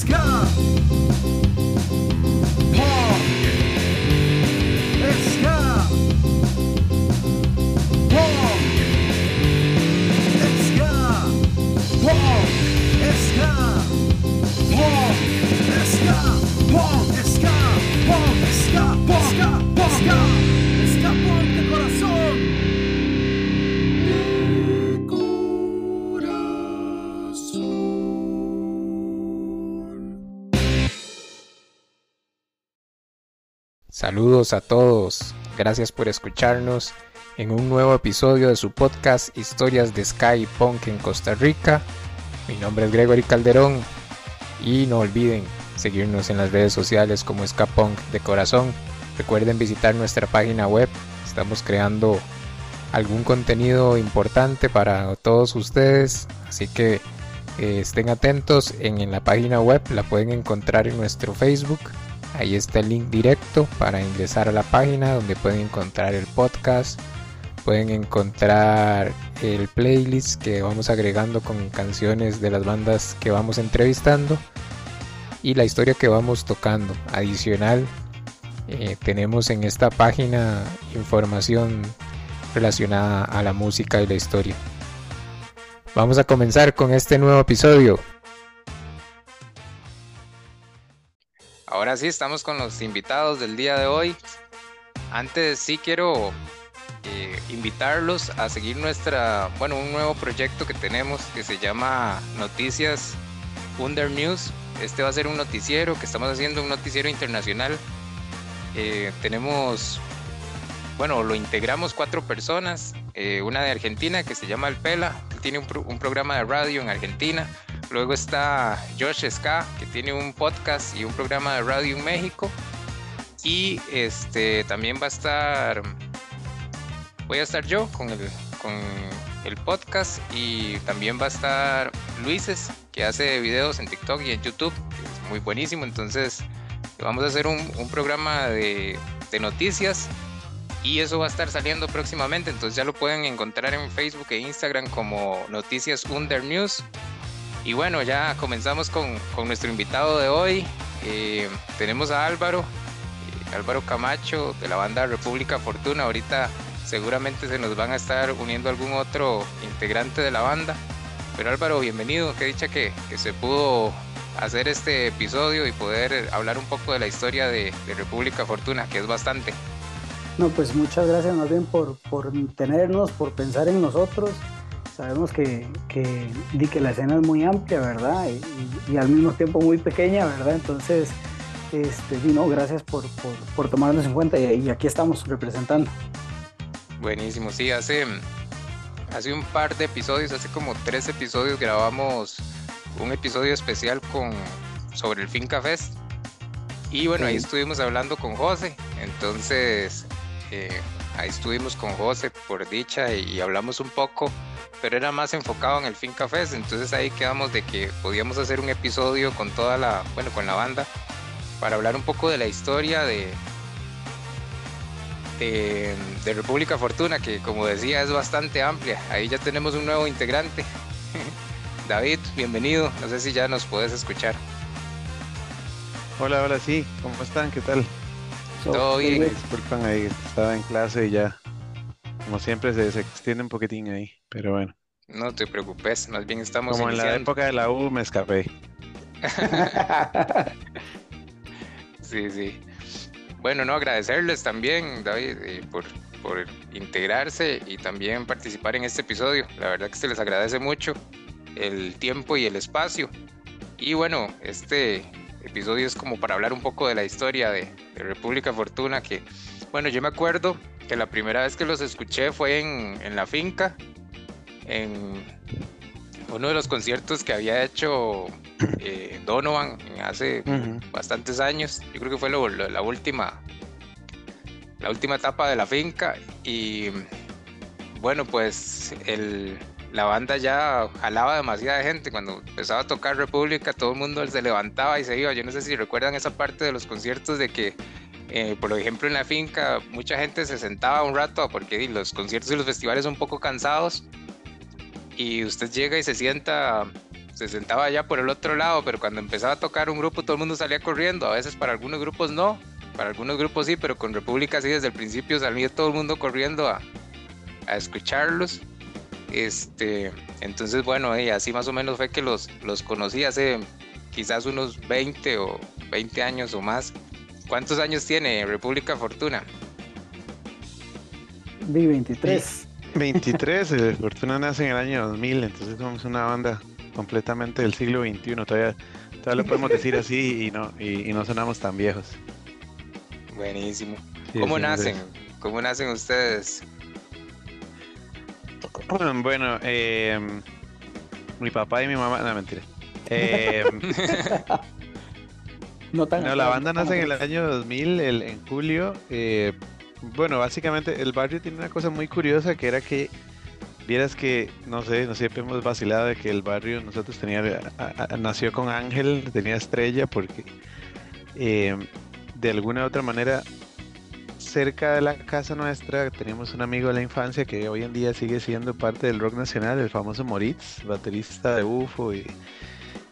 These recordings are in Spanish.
Alaska. Paul. Alaska. Paul. Alaska. Paul. Alaska. Paul. Saludos a todos, gracias por escucharnos en un nuevo episodio de su podcast Historias de Sky Punk en Costa Rica. Mi nombre es Gregory Calderón y no olviden seguirnos en las redes sociales como Ska Punk de Corazón. Recuerden visitar nuestra página web, estamos creando algún contenido importante para todos ustedes, así que eh, estén atentos en, en la página web, la pueden encontrar en nuestro Facebook Ahí está el link directo para ingresar a la página donde pueden encontrar el podcast, pueden encontrar el playlist que vamos agregando con canciones de las bandas que vamos entrevistando y la historia que vamos tocando. Adicional, eh, tenemos en esta página información relacionada a la música y la historia. Vamos a comenzar con este nuevo episodio. Ahora sí, estamos con los invitados del día de hoy. Antes sí quiero eh, invitarlos a seguir nuestra, bueno, un nuevo proyecto que tenemos que se llama Noticias Under News. Este va a ser un noticiero que estamos haciendo, un noticiero internacional. Eh, tenemos, bueno, lo integramos cuatro personas. Eh, una de Argentina que se llama El Pela, que tiene un, programa de radio en Argentina Luego está Josh Ska, que tiene un podcast y un programa de radio en México. Y este también va a estar. Voy a estar yo con el, con el podcast. Y también va a estar Luises, que hace videos en TikTok y en YouTube. Es muy buenísimo. Entonces, vamos a hacer un, un programa de, de noticias y eso va a estar saliendo próximamente, entonces ya lo pueden encontrar en Facebook e Instagram como Noticias Under News y bueno, ya comenzamos con, con nuestro invitado de hoy. Eh, tenemos a Álvaro, eh, Álvaro Camacho de la banda República Fortuna. Ahorita seguramente se nos van a estar uniendo algún otro integrante de la banda. Pero Álvaro, bienvenido. Qué dicha que, que se pudo hacer este episodio y poder hablar un poco de la historia de, de República Fortuna, que es bastante. No, pues muchas gracias más bien por, por tenernos, por pensar en nosotros Sabemos que, que, que la escena es muy amplia, ¿verdad? Y, y, al mismo tiempo muy pequeña, ¿verdad? Entonces, este, no, gracias por, por, por, tomarnos en cuenta y, y, aquí estamos representando. Buenísimo, sí, hace, hace un par de episodios, hace como tres episodios grabamos un episodio especial con, sobre el Finca Fest. Y bueno, sí. ahí estuvimos hablando con José. Entonces, eh, ahí estuvimos con José por dicha y, hablamos un poco pero era más enfocado en el Fin Cafés, entonces ahí quedamos de que podíamos hacer un episodio con toda la, bueno, con la banda, para hablar un poco de la historia de, de, de República Fortuna, que como decía es bastante amplia, ahí ya tenemos un nuevo integrante. David, bienvenido, no sé si ya nos puedes escuchar. Hola, hola, sí, ¿cómo están? ¿Qué tal? Todo bien. Disculpan ahí, estaba en clase y ya, como siempre, se, se extiende un poquitín ahí. Pero bueno. No te preocupes, más bien estamos Como iniciando. en la época de la U me escapé. sí, sí. Bueno, no, agradecerles también, David, eh, por, por integrarse y también participar en este episodio. La verdad que se les agradece mucho el tiempo y el espacio. Y bueno, este episodio es como para hablar un poco de la historia de, de República Fortuna, que, bueno, yo me acuerdo que la primera vez que los escuché fue en, en la finca, en uno de los conciertos que había hecho eh, Donovan hace uh -huh. bastantes años. Yo creo que fue lo, lo, la última la última etapa de la finca y bueno pues el, la banda ya jalaba demasiada gente. Cuando empezaba a tocar República todo el mundo se levantaba y se iba. Yo no sé si recuerdan esa parte de los conciertos de que eh, por ejemplo en la finca mucha gente se sentaba un rato porque los conciertos y los festivales son un poco cansados y usted llega y se sienta se sentaba allá por el otro lado, pero cuando empezaba a tocar un grupo todo el mundo salía corriendo, a veces para algunos grupos no, para algunos grupos sí, pero con República sí desde el principio salía todo el mundo corriendo a, a escucharlos. Este, entonces bueno, y así más o menos fue que los, los conocí hace quizás unos 20 o 20 años o más. ¿Cuántos años tiene República Fortuna? Di 23. 23, eh, Fortuna nace en el año 2000, entonces somos una banda completamente del siglo XXI. Todavía, todavía lo podemos decir así y no, y, y no sonamos tan viejos. Buenísimo. Sí, ¿Cómo nacen? ¿Cómo nacen ustedes? Bueno, eh, mi papá y mi mamá, no mentira. Eh, No tan no, la banda nace en el año 2000, el- en julio. eh, bueno, básicamente el barrio tiene una cosa muy curiosa que era que vieras que, no sé, no siempre hemos vacilado de que el barrio nosotros tenía, a- a- nació con Ángel, tenía estrella porque eh, de alguna u otra manera cerca de la casa nuestra teníamos un amigo de la infancia que hoy en día sigue siendo parte del rock nacional, el famoso Moritz, baterista de UFO y,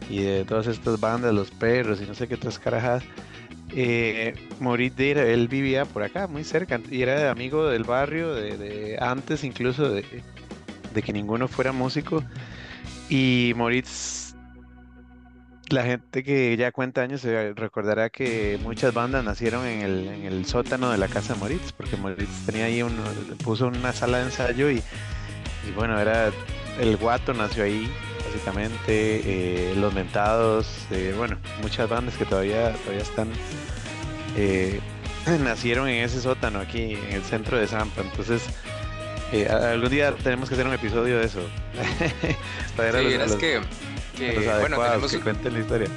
y de todas estas bandas, Los Perros y no sé qué otras carajadas. Eh, Moritz, él vivía por acá, muy cerca, y era amigo del barrio, de, de antes incluso de, de que ninguno fuera músico. Y Moritz, la gente que ya cuenta años se recordará que muchas bandas nacieron en el, en el sótano de la casa de Moritz, porque Moritz tenía ahí un, puso una sala de ensayo y, y bueno, era el guato nació ahí, básicamente, eh, los mentados, eh, bueno, muchas bandas que todavía, todavía están, eh, nacieron en ese sótano aquí en el centro de Zampa, entonces eh, algún día tenemos que hacer un episodio de eso. Sí, los- es los- que, que, bueno, tenemos que cuenten la historia.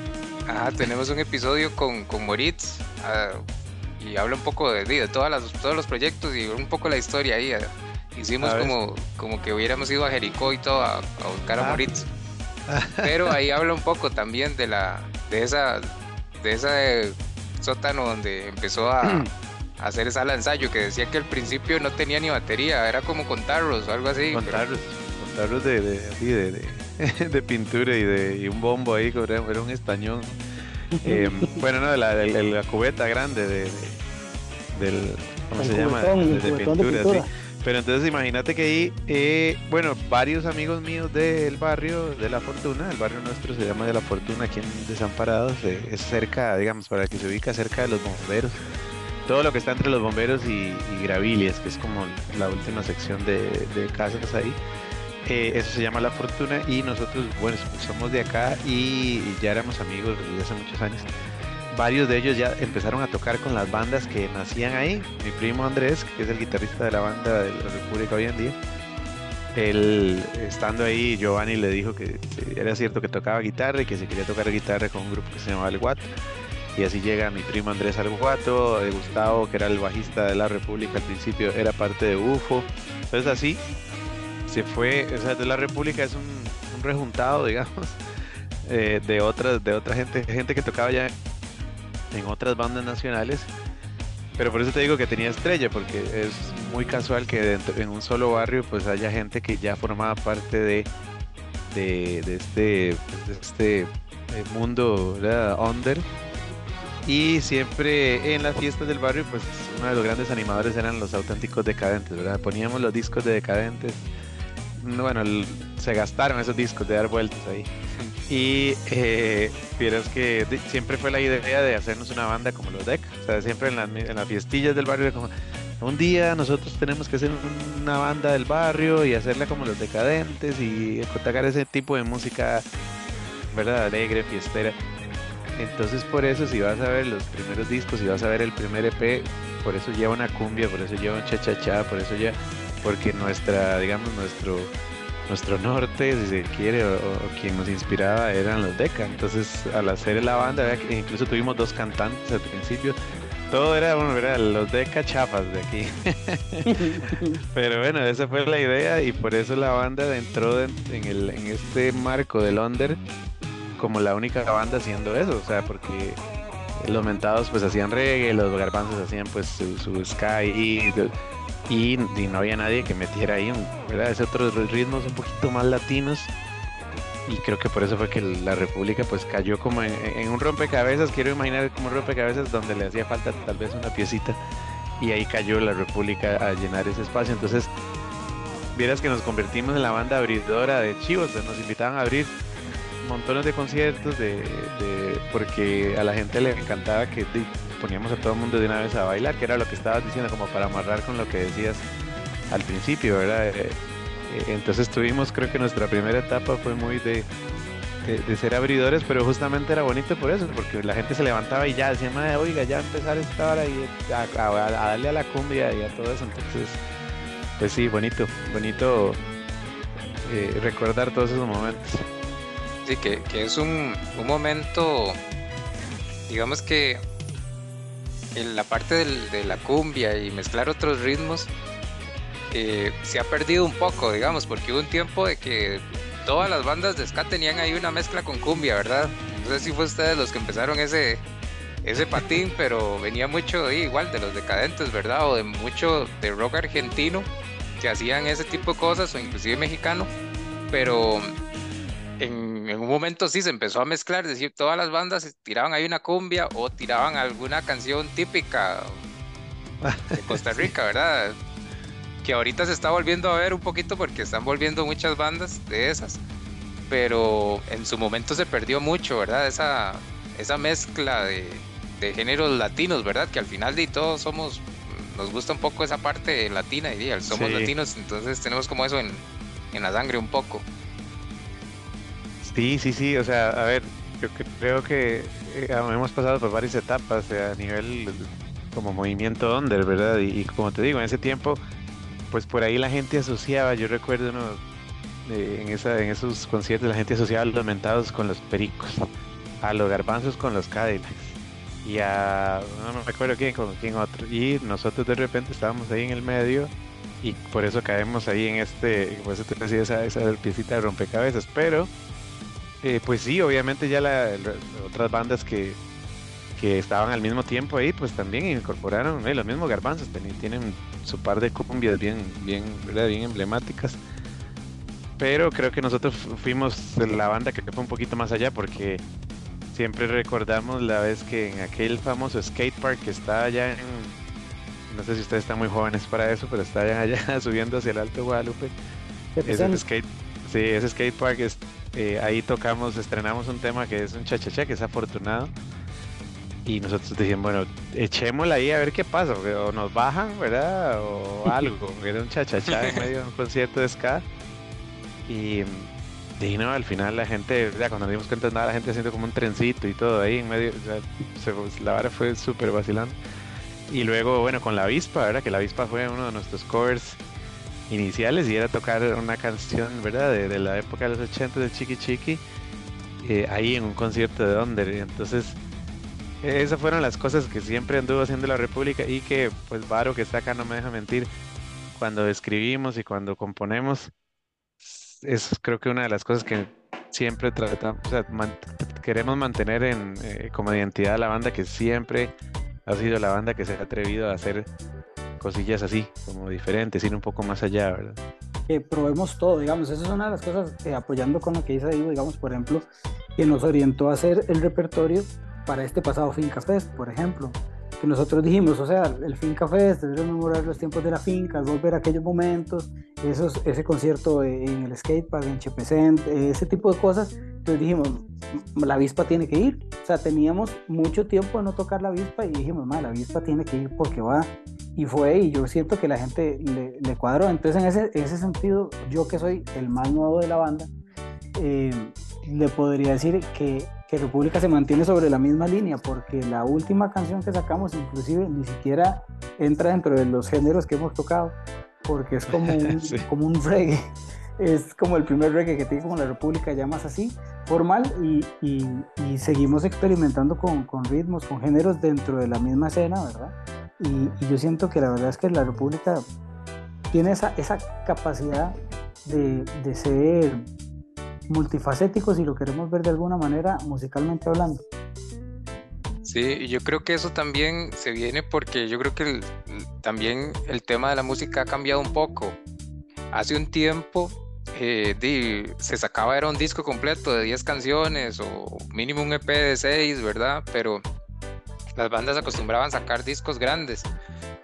ajá, tenemos un episodio con, con Moritz ah, y habla un poco de, de todas las, todos los proyectos y un poco la historia ahí. ah. Hicimos como, como que hubiéramos ido a Jericó y todo a, a buscar a Ah. Moritz. Pero ahí habla un poco también de la de esa de ese sótano donde empezó a, a hacer de ensayo que decía que al principio no tenía ni batería, era como contarlos o algo así. pero- Contarlos de, de, así de, de, de pintura y de y un bombo ahí, que era, un estañón. Eh, bueno, no, la, la cubeta grande de, de- del, ¿cómo El se llama? cubetón, el De, pintura, pintura. sí. Pero entonces imagínate que ahí, eh, bueno, varios amigos míos del barrio de La Fortuna, el barrio nuestro se llama de La Fortuna aquí en Desamparados, eh, es cerca, digamos, para que se ubica cerca de los bomberos. Todo lo que está entre los bomberos y, y Gravilias, que es como la última sección de, de casas ahí. Eh, eso se llama La Fortuna y nosotros, bueno, somos de acá y, ya éramos amigos desde hace muchos años. Varios de ellos ya empezaron a tocar con las bandas que nacían ahí. Mi primo Andrés, que es el guitarrista de la banda de la República hoy en día, él estando ahí, Giovanni le dijo que era cierto que tocaba guitarra y que se quería tocar guitarra con un grupo que se llamaba El Guato. Y así llega mi primo Andrés al Guato, Gustavo, que era el bajista de la República al principio, era parte de UFO. Entonces así se fue, o sea, de la República es un, un rejuntado, digamos, eh, de otras, de otra gente, gente que tocaba ya en otras bandas nacionales. Pero por eso te digo que tenía estrella, porque es muy casual que dentro- en un solo barrio pues haya gente que ya formaba parte de, de, de este, este eh, mundo ¿verdad? under. Y siempre en las fiestas del barrio, pues uno de los grandes animadores eran los auténticos decadentes, ¿verdad? Poníamos los discos de decadentes. Bueno, el- se gastaron esos discos de dar vueltas ahí. Y eh, que siempre fue la idea de hacernos una banda como los Deck. O sea, siempre en, en las fiestillas del barrio, como un día nosotros tenemos que hacer un- una banda del barrio y hacerla como los decadentes y tocar ese tipo de música, ¿verdad? Alegre, fiestera. Entonces, por eso, si vas a ver los primeros discos, si vas a ver el primer EP, por eso lleva una cumbia, por eso lleva un cha-cha-cha, por eso lleva. Porque nuestra, digamos, nuestro nuestro norte, si se quiere, o, o quien nos inspiraba eran los Deca. Entonces, al hacer la banda, incluso tuvimos dos cantantes al principio. Todo era, bueno, era los Deca chafas de aquí. Pero bueno, esa fue la idea y por eso la banda entró en, en el, en este marco del under como la única banda haciendo eso. O sea, porque los mentados pues hacían reggae, los garbanzos hacían pues su, su sky y, y, no había nadie que metiera ahí, ¿verdad? Ese otros ritmos un poquito más latinos y creo que por eso fue que la República pues cayó como en, un rompecabezas, quiero imaginar como un rompecabezas donde le hacía falta tal vez una piecita y ahí cayó la República a llenar ese espacio. Entonces, vieras que nos convertimos en la banda abridora de Chivos, nos invitaban a abrir montones de conciertos de, porque a la gente le encantaba que poníamos a todo el mundo de una vez a bailar, que era lo que estabas diciendo, como para amarrar con lo que decías al principio, ¿verdad? Eh, eh, entonces tuvimos, creo que nuestra primera etapa fue muy de, ser abridores, pero justamente era bonito por eso, porque la gente se levantaba y ya decía, "Mae, oiga, ya empezar esta hora y a, darle a la cumbia y a todo eso, entonces, pues sí, bonito, bonito eh, recordar todos esos momentos. Sí, que, es un momento, digamos que en la parte de la cumbia y mezclar otros ritmos eh, se ha perdido un poco, digamos, porque hubo un tiempo de que todas las bandas de ska tenían ahí una mezcla con cumbia, ¿verdad? No sé si fue ustedes los que empezaron ese, ese patín, pero venía mucho ahí, igual de los decadentes, ¿verdad? O de mucho de rock argentino que hacían ese tipo de cosas, o inclusive mexicano, pero en, en un momento sí se empezó a mezclar, es decir, todas las bandas tiraban ahí una cumbia o tiraban alguna canción típica de Costa Rica, ¿verdad? Que ahorita se está volviendo a ver un poquito porque están volviendo muchas bandas de esas, pero en su momento se perdió mucho, ¿verdad? Esa, esa mezcla de, de géneros latinos, ¿verdad? Que al final de todos somos, nos gusta un poco esa parte latina y somos Sí. latinos, entonces tenemos como eso en, en la sangre un poco. Sí, sí, sí, o sea, a ver, yo cre- creo que eh, hemos pasado por varias etapas a nivel como movimiento under, ¿verdad? Y, como te digo, en ese tiempo, pues por ahí la gente asociaba, yo recuerdo en, esa, en esos conciertos la gente asociaba a los mentados con los pericos, a los garbanzos con los Cadillacs y a, no me acuerdo quién, con quién otro, y nosotros de repente estábamos ahí en el medio y por eso caemos ahí en este, por eso te decía esa, esa piecita de rompecabezas, pero... Eh, pues sí, obviamente ya la, la- otras bandas que, que estaban al mismo tiempo ahí, pues también incorporaron eh, los mismos garbanzos, teni- tienen su par de cumbias bien, bien, ¿verdad? bien emblemáticas. Pero creo que nosotros fu- fuimos la banda que fue un poquito más allá porque siempre recordamos la vez que en aquel famoso skate park que está allá en, no sé si ustedes están muy jóvenes para eso, pero está allá, subiendo hacia el Alto Guadalupe. Ese Represent- skate, sí, ese skate park es, eh, ahí tocamos, estrenamos un tema que es un cha-cha-cha, que es afortunado. Y nosotros dijimos, bueno, echémosla ahí a ver qué pasa, porque o nos bajan, ¿verdad? O algo. Era un cha-cha-cha en medio de un concierto de ska. Y, y no, al final la gente, ya cuando nos dimos cuenta, nada, la gente haciendo como un trencito y todo ahí en medio. o sea, se- la vara fue súper vacilón. Y luego, bueno, con la avispa, ¿verdad? Que la avispa fue uno de nuestros covers iniciales y era tocar una canción, ¿verdad? De, de la época de los 80 de Chiqui Chiqui, eh, ahí en un concierto de Under. Entonces, eh, esas fueron las cosas que siempre anduvo haciendo la República y que, pues, Varo, que está acá, no me deja mentir, cuando escribimos y cuando componemos, es creo que una de las cosas que siempre tratamos, o sea, man- queremos mantener en, eh, como identidad a la banda que siempre ha sido la banda que se ha atrevido a hacer cosillas así, como diferentes, ir un poco más allá, ¿verdad? que probemos todo, digamos, eso es una de las cosas, eh, apoyando con lo que dice Diego, digamos, por ejemplo, que nos orientó a hacer el repertorio para este pasado Finca Fest, por ejemplo, que nosotros dijimos, o sea, el Finca Fest es rememorar los tiempos de la finca, volver a aquellos momentos, esos, ese concierto en el skatepark, en Chepecent, ese tipo de cosas, entonces dijimos, "M- la avispa tiene que ir, o sea, teníamos mucho tiempo de no tocar la avispa y dijimos, "Ma, la avispa tiene que ir porque va, y fue y yo siento que la gente le, le cuadró. Entonces, en ese, ese sentido, yo que soy el más nuevo de la banda, eh, le podría decir que, que República se mantiene sobre la misma línea, porque la última canción que sacamos, inclusive, ni siquiera entra dentro de los géneros que hemos tocado, porque es como un, Sí. como un reggae. Es como el primer reggae que tiene como la República, ya más así, formal, y, y- y seguimos experimentando con, con ritmos, con géneros dentro de la misma escena, ¿verdad? Y, y yo siento que la verdad es que la República tiene esa, esa capacidad de, de ser multifacético, si lo queremos ver de alguna manera, musicalmente hablando. Sí, y yo creo que eso también se viene porque yo creo que el- también el tema de la música ha cambiado un poco. Hace un tiempo eh, di- se sacaba era un disco completo de 10 canciones o mínimo un EP de 6, ¿verdad? Pero las bandas acostumbraban sacar discos grandes.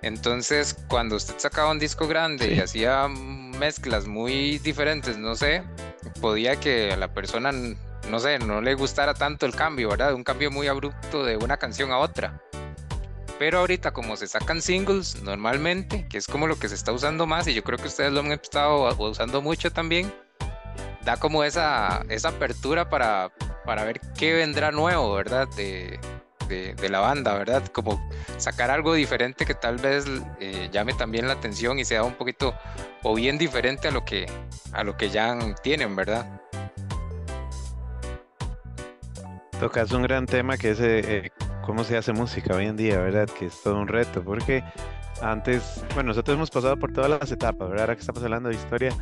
Entonces, cuando usted sacaba un disco grande y hacía mezclas muy diferentes, no sé, podía que a la persona, no sé, no le gustara tanto el cambio, ¿verdad? Un cambio muy abrupto de una canción a otra. Pero ahorita como se sacan singles normalmente, que es como lo que se está usando más y yo creo que ustedes lo han estado usando mucho también, da como esa, esa apertura para, para ver qué vendrá nuevo, ¿verdad? De, de, la banda, ¿verdad? Como sacar algo diferente que tal vez eh, llame también la atención y sea un poquito o bien diferente a lo que, a lo que ya tienen, ¿verdad? Tocas un gran tema que es eh, eh, cómo se hace música hoy en día, ¿verdad? Que es todo un reto, porque antes, bueno, nosotros hemos pasado por todas las etapas, ¿verdad? Ahora que estamos hablando de historia,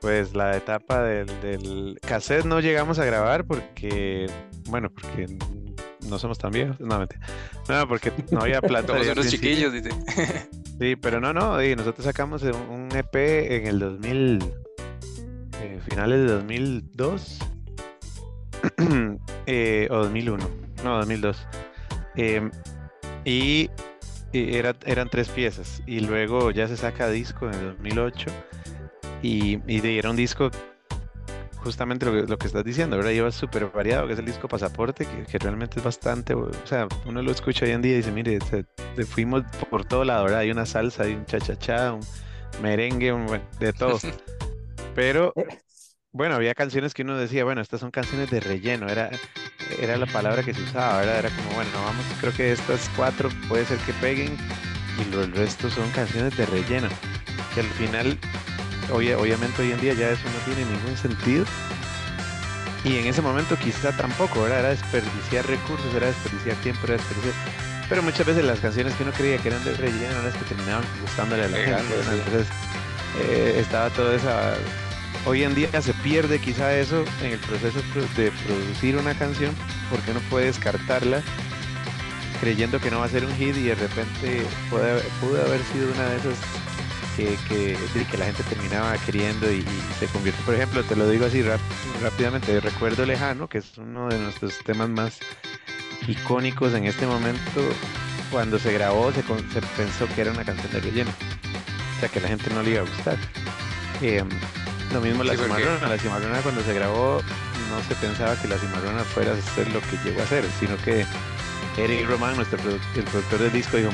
pues la etapa del, del cassette no llegamos a grabar porque, bueno, porque no somos tan viejos, no, mentira. no, porque no había plata. Principio. chiquillos, dice. Sí, pero no, no, nosotros sacamos un EP en el 2000, eh, finales de 2002 eh, o 2001, no, 2002. Em, y, y era, eran tres piezas, y luego ya se saca disco en el 2008, y, era un disco justamente lo que, lo que estás diciendo, ¿verdad? Lleva súper variado, que es el disco Pasaporte, que, que realmente es bastante, o sea, uno lo escucha hoy en día y dice, mire, se- se fuimos por todo lado, ¿verdad? Hay una salsa, hay un cha-cha-cha, un merengue, un, de todo. Pero, bueno, había canciones que uno decía, bueno, estas son canciones de relleno, era, era la palabra que se usaba, ¿verdad? Era como, bueno, vamos, creo que estas cuatro puede ser que peguen y lo, el resto son canciones de relleno, que al final, obvia- obviamente hoy en día ya eso no tiene ningún sentido. Y en ese momento quizá tampoco, ¿verdad? Era desperdiciar recursos, era desperdiciar tiempo, era desperdiciar... Pero muchas veces las canciones que uno creía que eran de relleno eran las que terminaban gustándole a la gente. Entonces eh, estaba toda esa... Hoy en día se pierde quizá eso en el proceso pro- de producir una canción porque uno puede descartarla creyendo que no va a ser un hit y de repente pudo haber sido una de esas que, que, que la gente terminaba queriendo y, y se convierte, por ejemplo, te lo digo así rap- rápidamente, Recuerdo Lejano, que es uno de nuestros temas más icónicos en este momento, cuando se grabó se, se pensó que era una canción de relleno, o sea que a la gente no le iba a gustar. Em, lo mismo la Sí, cimarrona, la cimarrona cuando se grabó no se pensaba que la cimarrona fuera a ser lo que llegó a ser, sino que Eric Roman, nuestro el productor del disco, dijo,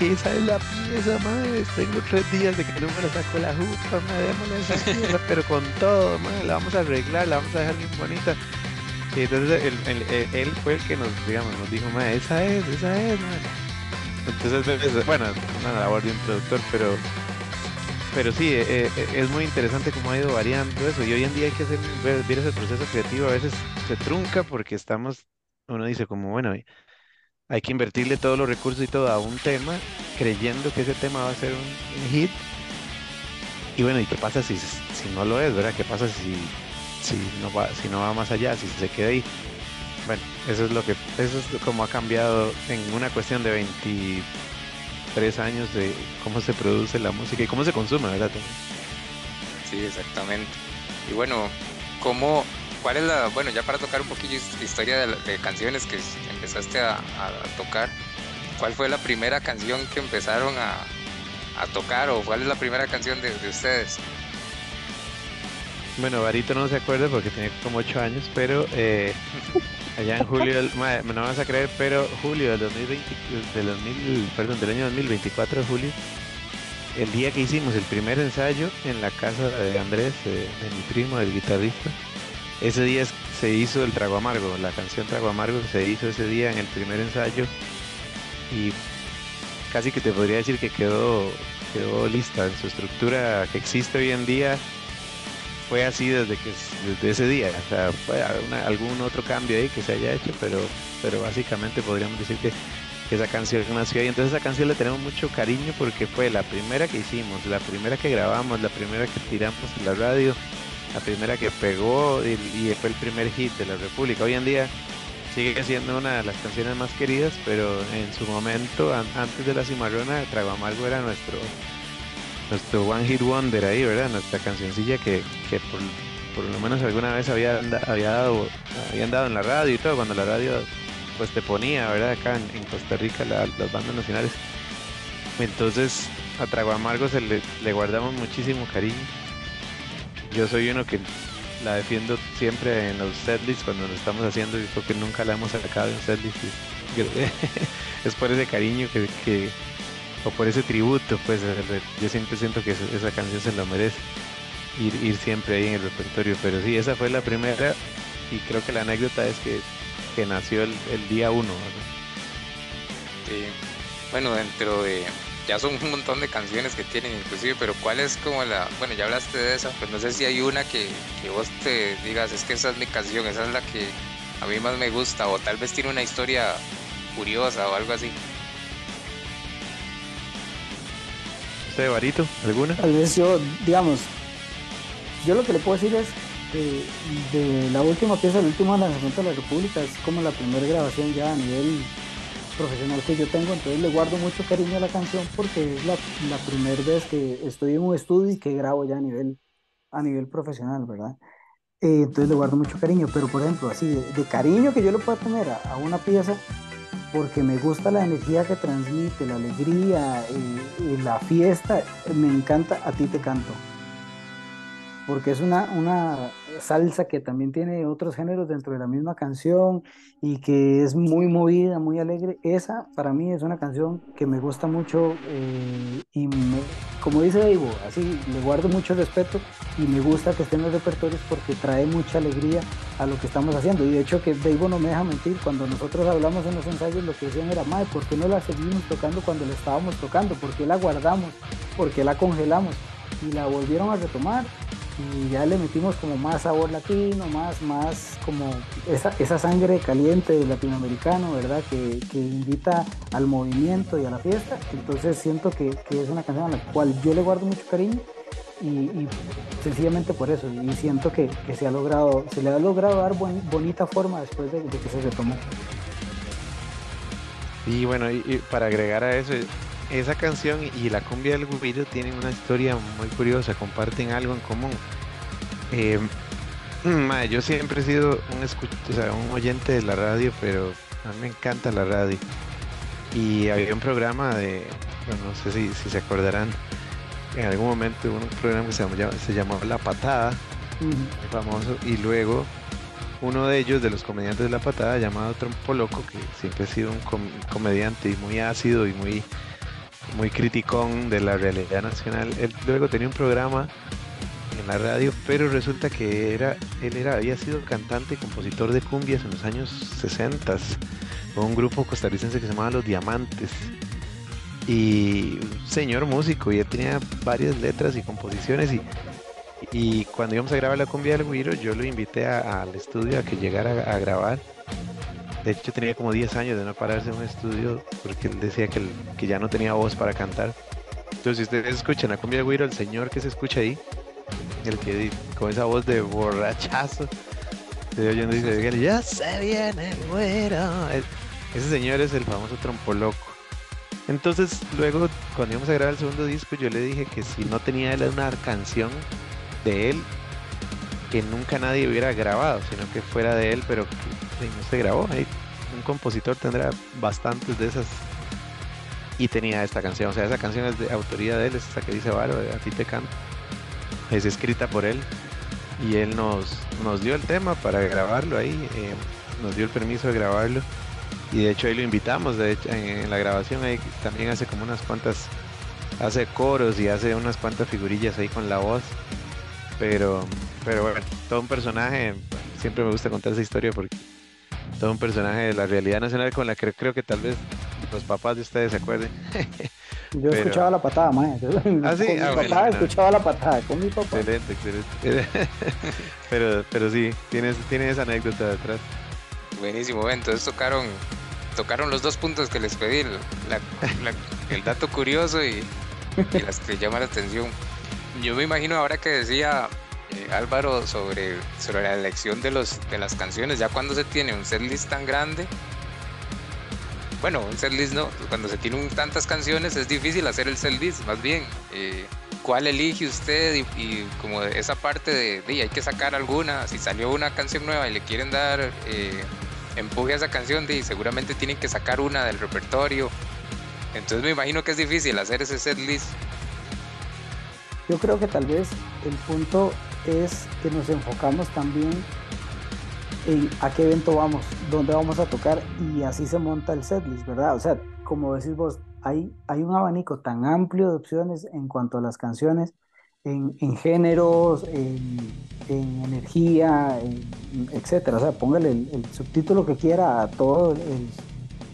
Esa es la pieza, Maes, tengo tres días de que no me la saco la jupa, mae, démosle esa pieza, pero con todo, mae, la vamos a arreglar, la vamos a dejar bien bonita. Y entonces él, él- él- él fue el que nos, digamos, nos dijo, Mae, esa es, esa es, mae". Entonces, es- bueno, una labor de un productor, pero pero sí, eh, eh, es muy interesante cómo ha ido variando eso. Y hoy en día hay que hacer, ver, ver ese proceso creativo. A veces se trunca porque estamos, uno dice como, bueno, hay- que invertirle todos los recursos y todo a un tema, creyendo que ese tema va a ser un, hit. Y bueno, ¿y qué pasa si, si no lo es, verdad? ¿Qué pasa si, si no va, si no va más allá, si se queda ahí? Bueno, eso es lo que, eso es como ha cambiado en una cuestión de 23 años de cómo se produce la música y cómo se consume, ¿verdad? Sí, exactamente. Y bueno, ¿cómo, cuál es la, bueno, ya para tocar un poquillo his- historia de, de canciones que empezaste a, a tocar, ¿cuál fue la primera canción que empezaron a, a tocar o cuál es la primera canción de, de ustedes? Bueno, Barito no se acuerda porque tenía como 8 años, pero eh, allá en julio, del, mae, no me vas a creer, pero julio del 2020, del 2000, perdón, del año 2024 de julio, el día que hicimos el primer ensayo en la casa de Andrés, eh, de mi primo, el guitarrista, ese día se hizo el Trago Amargo, la canción Trago Amargo se hizo ese día en el primer ensayo y casi que te podría decir que quedó, quedó lista en su estructura que existe hoy en día fue así desde que desde ese día, o sea, fue algún otro cambio ahí que se haya hecho, pero, pero básicamente podríamos decir que, esa canción nació ahí. Entonces esa canción le tenemos mucho cariño porque fue la primera que hicimos, la primera que grabamos, la primera que tiramos en la radio, la primera que pegó y, fue el primer hit de la República. Hoy en día sigue siendo una de las canciones más queridas, pero en su momento, an- antes de la Cimarrona, Trago Amargo era nuestro nuestro One Hit Wonder ahí, ¿verdad? Nuestra cancioncilla que, que por, por lo menos alguna vez había, había dado, habían dado en la radio y todo, cuando la radio pues te ponía, ¿verdad? Acá en, en Costa Rica la- las bandas nacionales. Entonces a Trago Amargo se le, le guardamos muchísimo cariño. Yo soy uno que la defiendo siempre en los setlists cuando lo estamos haciendo y creo que nunca la hemos sacado en setlist. Es, por ese cariño que, o por ese tributo, pues yo siempre siento que esa, canción se lo merece. Ir, siempre ahí en el repertorio, pero sí, esa fue la primera y creo que la anécdota es que, que nació el, día uno. Sí. Bueno, dentro de. Ya son un montón de canciones que tienen, inclusive, pero ¿cuál es como la. Bueno, ya hablaste de esa, pues no sé si hay una que, que vos te digas, es que esa es mi canción, esa es la que a mí más me gusta, o tal vez tiene una historia curiosa o algo así. ¿Usted, Barito, alguna? Tal vez yo, digamos, yo lo que le puedo decir es que de la última pieza, el último lanzamiento de la República, es como la primera grabación ya a nivel profesional que yo tengo, entonces le guardo mucho cariño a la canción porque es la, la primera vez que estoy en un estudio y que grabo ya a nivel, a nivel profesional, ¿verdad? Eh, entonces le guardo mucho cariño, pero por ejemplo, así de, cariño que yo le puedo tener a, una pieza, porque me gusta la energía que transmite, la alegría y, y la fiesta, me encanta A ti te canto. Porque es una, una salsa que también tiene otros géneros dentro de la misma canción y que es muy movida, muy alegre. Esa para mí es una canción que me gusta mucho eh, y como dice Daigo, así le guardo mucho respeto y me gusta que esté en los repertorios porque trae mucha alegría a lo que estamos haciendo. Y de hecho que Daigo no me deja mentir, cuando nosotros hablamos en los ensayos lo que decían era, Mae, ¿por qué no la seguimos tocando cuando la estábamos tocando? ¿Por qué la guardamos? ¿Por qué la congelamos? Y la volvieron a retomar y ya le metimos como más sabor latino, más, más como esa, esa sangre caliente latinoamericano, ¿verdad? Que, que invita al movimiento y a la fiesta. Entonces siento que, que es una canción a la cual yo le guardo mucho cariño y, sencillamente por eso. Y siento que, que se ha logrado, se le ha logrado dar buen- bonita forma después de, de que se retomó. Y bueno, y para agregar a eso, esa canción y la cumbia del guiro tienen una historia muy curiosa, comparten algo en común. Eh, mae, yo siempre he sido un, o sea, un oyente de la radio, pero a mí me encanta la radio. Y había un programa de, no sé si, si se acordarán, en algún momento hubo un programa que se llamaba, se llamaba La Patada, muy famoso, y luego uno de ellos, de los comediantes de La Patada, llamado Trompo Loco, que siempre ha sido un com- comediante y muy ácido y muy, muy criticón de la realidad nacional, él luego tenía un programa en la radio, pero resulta que era, él era, había sido cantante y compositor de cumbias en los años 60 con un grupo costarricense que se llamaba Los Diamantes. Y un señor músico, y él tenía varias letras y composiciones y cuando íbamos a grabar la cumbia del Guiro, yo lo invité al estudio a que llegara a grabar. De hecho, tenía como 10 años de no pararse en un estudio porque él decía que, que ya no tenía voz para cantar. Entonces, si ustedes escuchan la cumbia del Guiro, el señor que se escucha ahí, el que con esa voz de borrachazo, se oyendo y dice, ya se viene el güero. Es- Ese señor es el famoso trompoloco. Entonces, luego, cuando íbamos a grabar el segundo disco, yo le dije que si no tenía él una canción de él que nunca nadie hubiera grabado, sino que fuera de él, pero no se grabó. Un compositor tendrá bastantes de esas. Y tenía esta canción, o sea, esa canción es de autoría de él, es esa que dice Varo, a ti te. Es escrita por él y él nos, nos dio el tema para grabarlo ahí, eh, nos dio el permiso de grabarlo y de hecho ahí lo invitamos, de hecho en, en la grabación ahí también hace como unas cuantas, hace coros y hace unas cuantas figurillas ahí con la voz pero, pero bueno, todo un personaje, siempre me gusta contar esa historia porque todo un personaje de la realidad nacional con la que creo que tal vez los papás de ustedes se acuerden. Yo Pero- escuchaba la patada, mae. Yo- Ah, sí, con mi ah, papá bueno, escuchaba la patada, con mi papá. excelente, excelente. pero, pero sí, tienes, tiene esa anécdota detrás. Buenísimo, entonces tocaron, tocaron los dos puntos que les pedí, el- la- la- el dato curioso y, y las que llaman la atención. Yo me imagino ahora que decía eh, Álvaro sobre, sobre la elección de, los, de las canciones, ya cuando se tiene un setlist tan grande, bueno, un setlist no, cuando se tiene un- tantas canciones es difícil hacer el setlist, más bien. eh, ¿cuál elige usted? Y, como esa parte de, hay que sacar alguna, si salió una canción nueva y le quieren dar eh, empuje a esa canción, de, seguramente tienen que sacar una del repertorio. Entonces me imagino que es difícil hacer ese set list. Yo creo que tal vez el punto es que nos enfocamos también en a qué evento vamos, dónde vamos a tocar y así se monta el setlist, ¿verdad? O sea, como decís vos, hay, hay un abanico tan amplio de opciones en cuanto a las canciones, en, en géneros, en, en energía, en, etcétera. O sea, póngale el, el, subtítulo que quiera a todo el,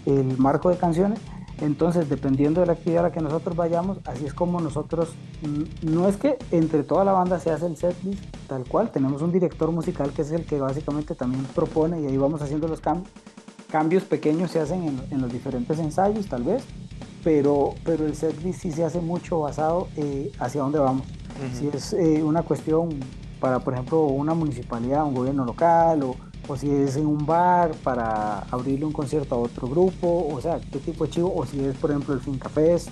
el marco de canciones entonces, dependiendo de la actividad a la que nosotros vayamos, así es como nosotros, no es que entre toda la banda se hace el setlist tal cual, tenemos un director musical que es el que básicamente también propone y ahí vamos haciendo los cambios. Cambios pequeños se hacen en, en los diferentes ensayos, tal vez, pero, pero el setlist sí se hace mucho basado eh, hacia dónde vamos. Uh -huh. Si es eh, una cuestión para, por ejemplo, una municipalidad, un gobierno local o o si es en un bar para abrirle un concierto a otro grupo, o sea, qué tipo de chivo, o si es por ejemplo el Finca Fest,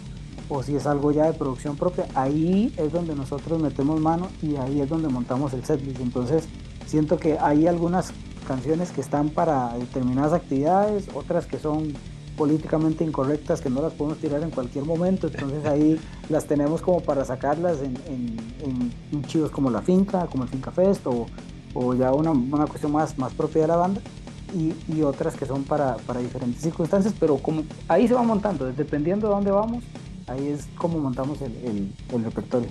o si es algo ya de producción propia, ahí es donde nosotros metemos mano y ahí es donde montamos el setlist. Entonces, siento que hay algunas canciones que están para determinadas actividades, otras que son políticamente incorrectas que no las podemos tirar en cualquier momento, entonces ahí las tenemos como para sacarlas en, en, en chivos como la finca, como el Finca Fest o, o ya una, una, cuestión más, más propia de la banda y, y otras que son para, para, diferentes circunstancias, pero como ahí se va montando, dependiendo de dónde vamos, ahí es como montamos el, el, el repertorio.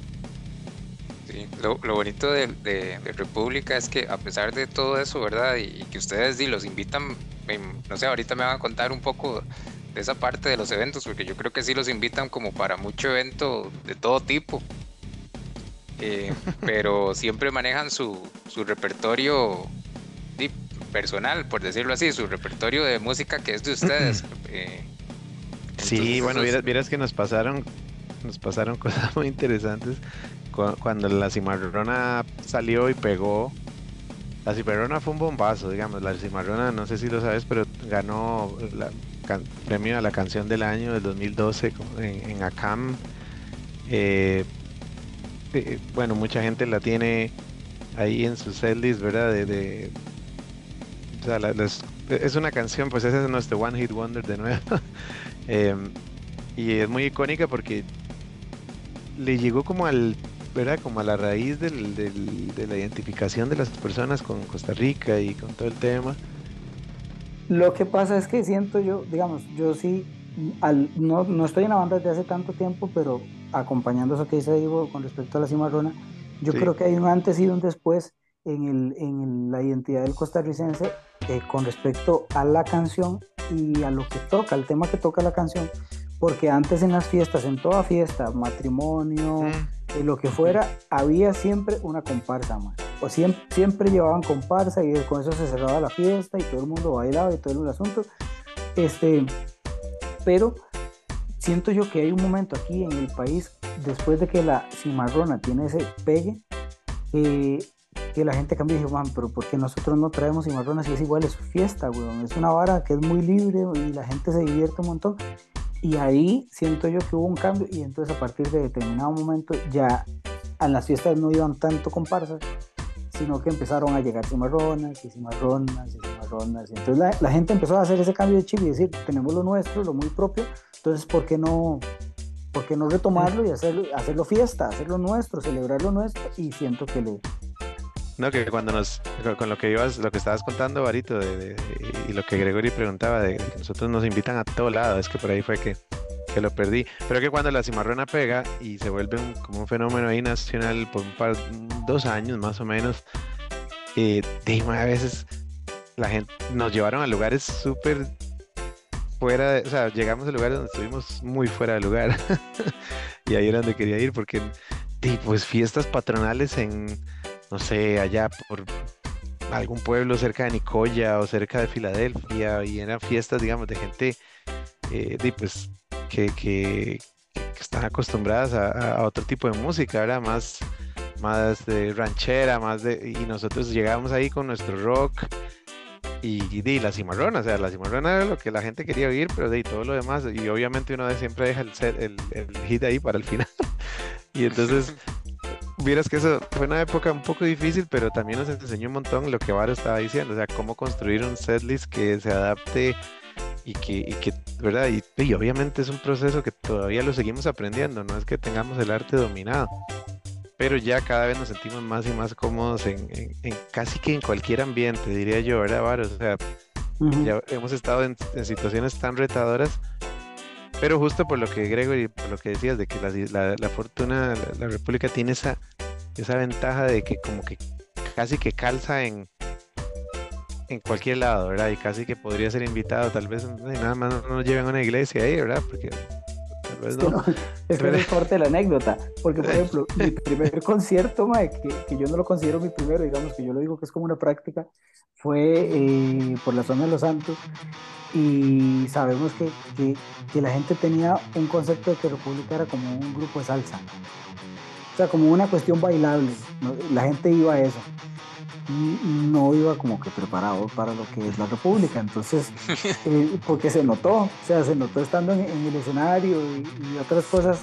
Sí, lo, lo bonito de, de, de, República es que a pesar de todo eso, ¿verdad? Y, y que ustedes y los invitan, no sé, ahorita me van a contar un poco de esa parte de los eventos, porque yo creo que sí los invitan como para mucho evento de todo tipo, eh, pero siempre manejan su, su repertorio sí, personal, por decirlo así, su repertorio de música que es de ustedes. Eh, sí, bueno, vieras, vieras, que nos pasaron, nos pasaron cosas muy interesantes cuando la cimarrona salió y pegó. La cimarrona fue un bombazo, digamos. La cimarrona, no sé si lo sabes, pero ganó el premio a la canción del año del 2012 en, en ACAM. Eh, bueno, mucha gente la tiene ahí en sus setlist, ¿verdad? De, de o sea, es una canción, pues ese es nuestro One Hit Wonder de nuevo. eh, y es muy icónica porque le llegó como al, ¿verdad? Como a la raíz del, del, de la identificación de las personas con Costa Rica y con todo el tema. Lo que pasa es que siento yo, digamos, yo sí, al, no, no estoy en la banda desde hace tanto tiempo, pero acompañando eso que dice Diego con respecto a la cimarrona, yo sí. creo que hay un antes y un después en, el, en la identidad del costarricense eh, con respecto a la canción y a lo que toca, al tema que toca la canción, porque antes en las fiestas, en toda fiesta, matrimonio, mm. eh, lo que fuera, había siempre una comparsa más. O siempre, siempre llevaban comparsa y con eso se cerraba la fiesta y todo el mundo bailaba y todo el asunto. Este, pero siento yo que hay un momento aquí en el país, después de que la cimarrona tiene ese pegue, eh, que la gente cambia y dice, man, pero ¿por qué nosotros no traemos cimarronas si es igual, es fiesta, weón? Es una vara que es muy libre y la gente se divierte un montón. Y ahí siento yo que hubo un cambio y entonces a partir de determinado momento ya a las fiestas no iban tanto comparsas, sino que empezaron a llegar cimarronas y cimarronas y cimarronas. Y entonces la, la, gente empezó a hacer ese cambio de chip y decir, tenemos lo nuestro, lo muy propio, entonces ¿por qué no, por qué no retomarlo y hacerlo, hacerlo fiesta, hacerlo nuestro, celebrarlo nuestro? Y siento que le... No, que cuando nos, con lo que ibas, lo que estabas contando, Barito, de, de, y lo que Gregory preguntaba, de, que nosotros nos invitan a todo lado, es que por ahí fue que, que lo perdí. Pero que cuando la cimarrona pega y se vuelve un, como un fenómeno ahí nacional por un par, dos años más o menos, eh, a veces la gente nos llevaron a lugares súper fuera, de, o sea, llegamos a lugares donde estuvimos muy fuera de lugar. y ahí era donde quería ir, porque pues fiestas patronales en, no sé, allá por algún pueblo cerca de Nicoya o cerca de Filadelfia, y eran fiestas, digamos, de gente, eh, pues, que, que, están acostumbradas a, a, otro tipo de música, ¿verdad? Más, más de ranchera, más de... Y nosotros llegábamos ahí con nuestro rock y, y, la cimarrona, o sea, la cimarrona era lo que la gente quería oír, pero de todo lo demás, y obviamente uno de siempre deja el, set, el, hit ahí para el final. Y entonces, vieras que eso fue una época un poco difícil, pero también nos enseñó un montón lo que Varo estaba diciendo, o sea, cómo construir un setlist que se adapte y que, y que ¿verdad? Y obviamente es un proceso que todavía lo seguimos aprendiendo, no es que tengamos el arte dominado, pero ya cada vez nos sentimos más y más cómodos en, en- en casi que en cualquier ambiente, diría yo, ¿verdad, Varo? O sea, Ujú. ya hemos estado en, en situaciones tan retadoras, pero justo por lo que Gregory, por lo que decías de que la, la- la fortuna, la, la República tiene esa, esa ventaja de que como que casi que calza en, en cualquier lado, ¿verdad? Y casi que podría ser invitado, tal vez ay, nada más no nos lleven a una iglesia ahí, ¿verdad? Porque tal vez Es que no. no, es que es parte de la anécdota. Porque, por ejemplo, mi primer concierto, mae, que, que yo no lo considero mi primero, digamos que yo lo digo que es como una práctica, fue eh, por la zona de Los Santos. Y sabemos que, que, que la gente tenía un concepto de que República era como un grupo de salsa. O sea, como una cuestión bailable. ¿no? La gente iba a eso. No iba como que preparado para lo que es la República. Entonces, eh, porque se notó, o sea, se notó estando en, en el escenario y, y otras cosas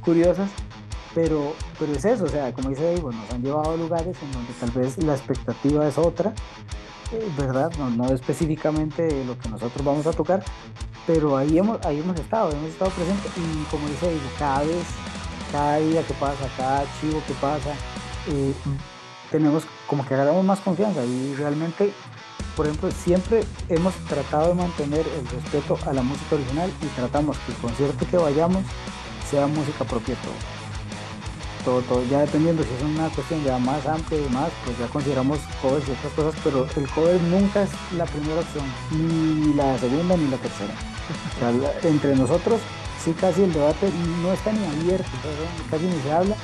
curiosas, pero, pero es eso, o sea, como dice Dave, nos han llevado a lugares en donde tal vez la expectativa es otra, eh, ¿verdad? No, no específicamente lo que nosotros vamos a tocar, pero ahí hemos, ahí hemos estado, hemos estado presentes y como dice Dave, cada vez, cada día que pasa, cada chivo que pasa, eh, tenemos como que agarramos más confianza y realmente por ejemplo, siempre hemos tratado de mantener el respeto a la música original y tratamos que el concierto que vayamos sea música propia todo. Todo, todo, ya dependiendo si es una cuestión ya más amplia y más, pues ya consideramos covers y otras cosas, pero el cover nunca es la primera opción, ni la segunda ni la tercera. Entre nosotros, sí casi el debate no está ni abierto, casi ni se habla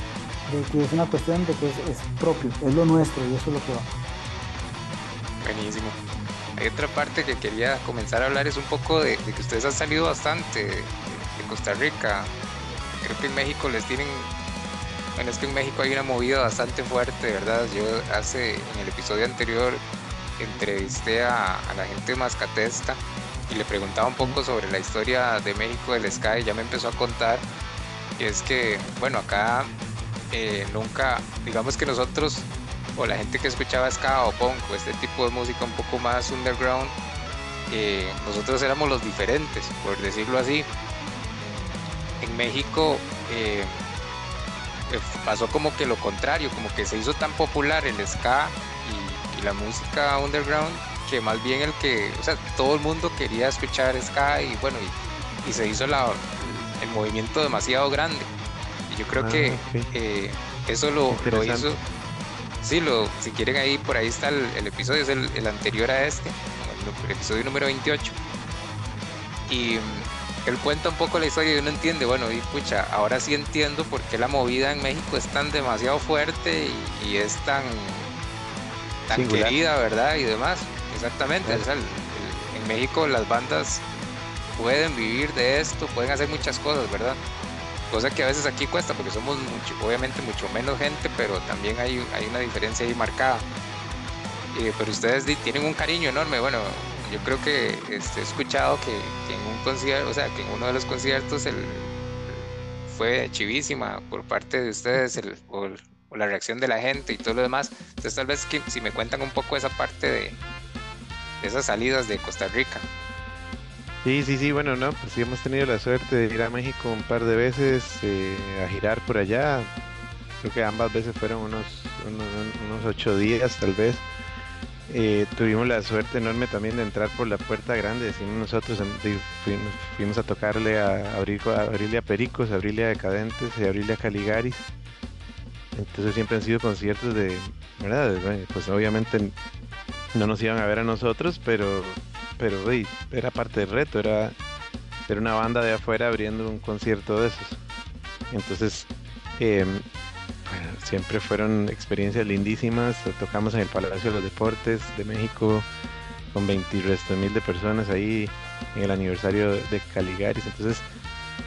de que es una cuestión de que es, propio, es lo nuestro y eso es lo que va. Buenísimo. Hay otra parte que quería comenzar a hablar, es un poco de, que ustedes han salido bastante de, Costa Rica. Creo que en México les tienen... Bueno, es que en México hay una movida bastante fuerte, ¿verdad? Yo hace, en el episodio anterior, entrevisté a, a la gente de Mascatesta y le preguntaba un poco sobre la historia de México del Sky, ya me empezó a contar. Y es que, bueno, acá nunca, digamos que nosotros o la gente que escuchaba ska o punk o este tipo de música un poco más underground, eh, nosotros éramos los diferentes, por decirlo así. En México eh, eh, pasó como que lo contrario, como que se hizo tan popular el ska y, la música underground que más bien el que, o sea, todo el mundo quería escuchar ska y bueno, y, se hizo el movimiento demasiado grande. Y yo creo Ah, que eh, eso lo, lo hizo. Sí, lo, si quieren ahí, por ahí está el, el episodio, es el, el anterior a este, el, el episodio número 28. Y mm, él cuenta un poco la historia y uno entiende, bueno, y pucha, ahora sí entiendo por qué la movida en México es tan demasiado fuerte y, y es tan, tan Singular. querida, ¿verdad? Y demás. Exactamente. Claro. o sea, el- el- en México las bandas pueden vivir de esto, pueden hacer muchas cosas, ¿verdad? Cosa que a veces aquí cuesta porque somos mucho, obviamente mucho menos gente, pero también hay, hay una diferencia ahí marcada. Eh, pero ustedes tienen un cariño enorme. Bueno, yo creo que este, he escuchado que, en un concierto, o sea, que en uno de los conciertos el, fue chivísima por parte de ustedes el, o, la reacción de la gente y todo lo demás. Entonces tal vez que si me cuentan un poco esa parte de esas salidas de Costa Rica. Sí, sí, sí, bueno, no, pues sí hemos tenido la suerte de ir a México un par de veces eh, a girar por allá. Creo que ambas veces fueron unos, unos, ocho días tal vez. Eh, tuvimos la suerte enorme también de entrar por la puerta grande, decimos nosotros, em, fuimos, a tocarle a, a abrirle a Pericos, a abrirle a Decadentes y a abrirle a Caligaris. Entonces siempre han sido conciertos de, ¿verdad? Pues obviamente no nos iban a ver a nosotros, pero pero era parte del reto, era ser una banda de afuera abriendo un concierto de esos. Entonces, em, siempre fueron experiencias lindísimas. Tocamos en el Palacio de los Deportes de México con 20 y resto mil de personas ahí en el aniversario de Caligaris. Entonces,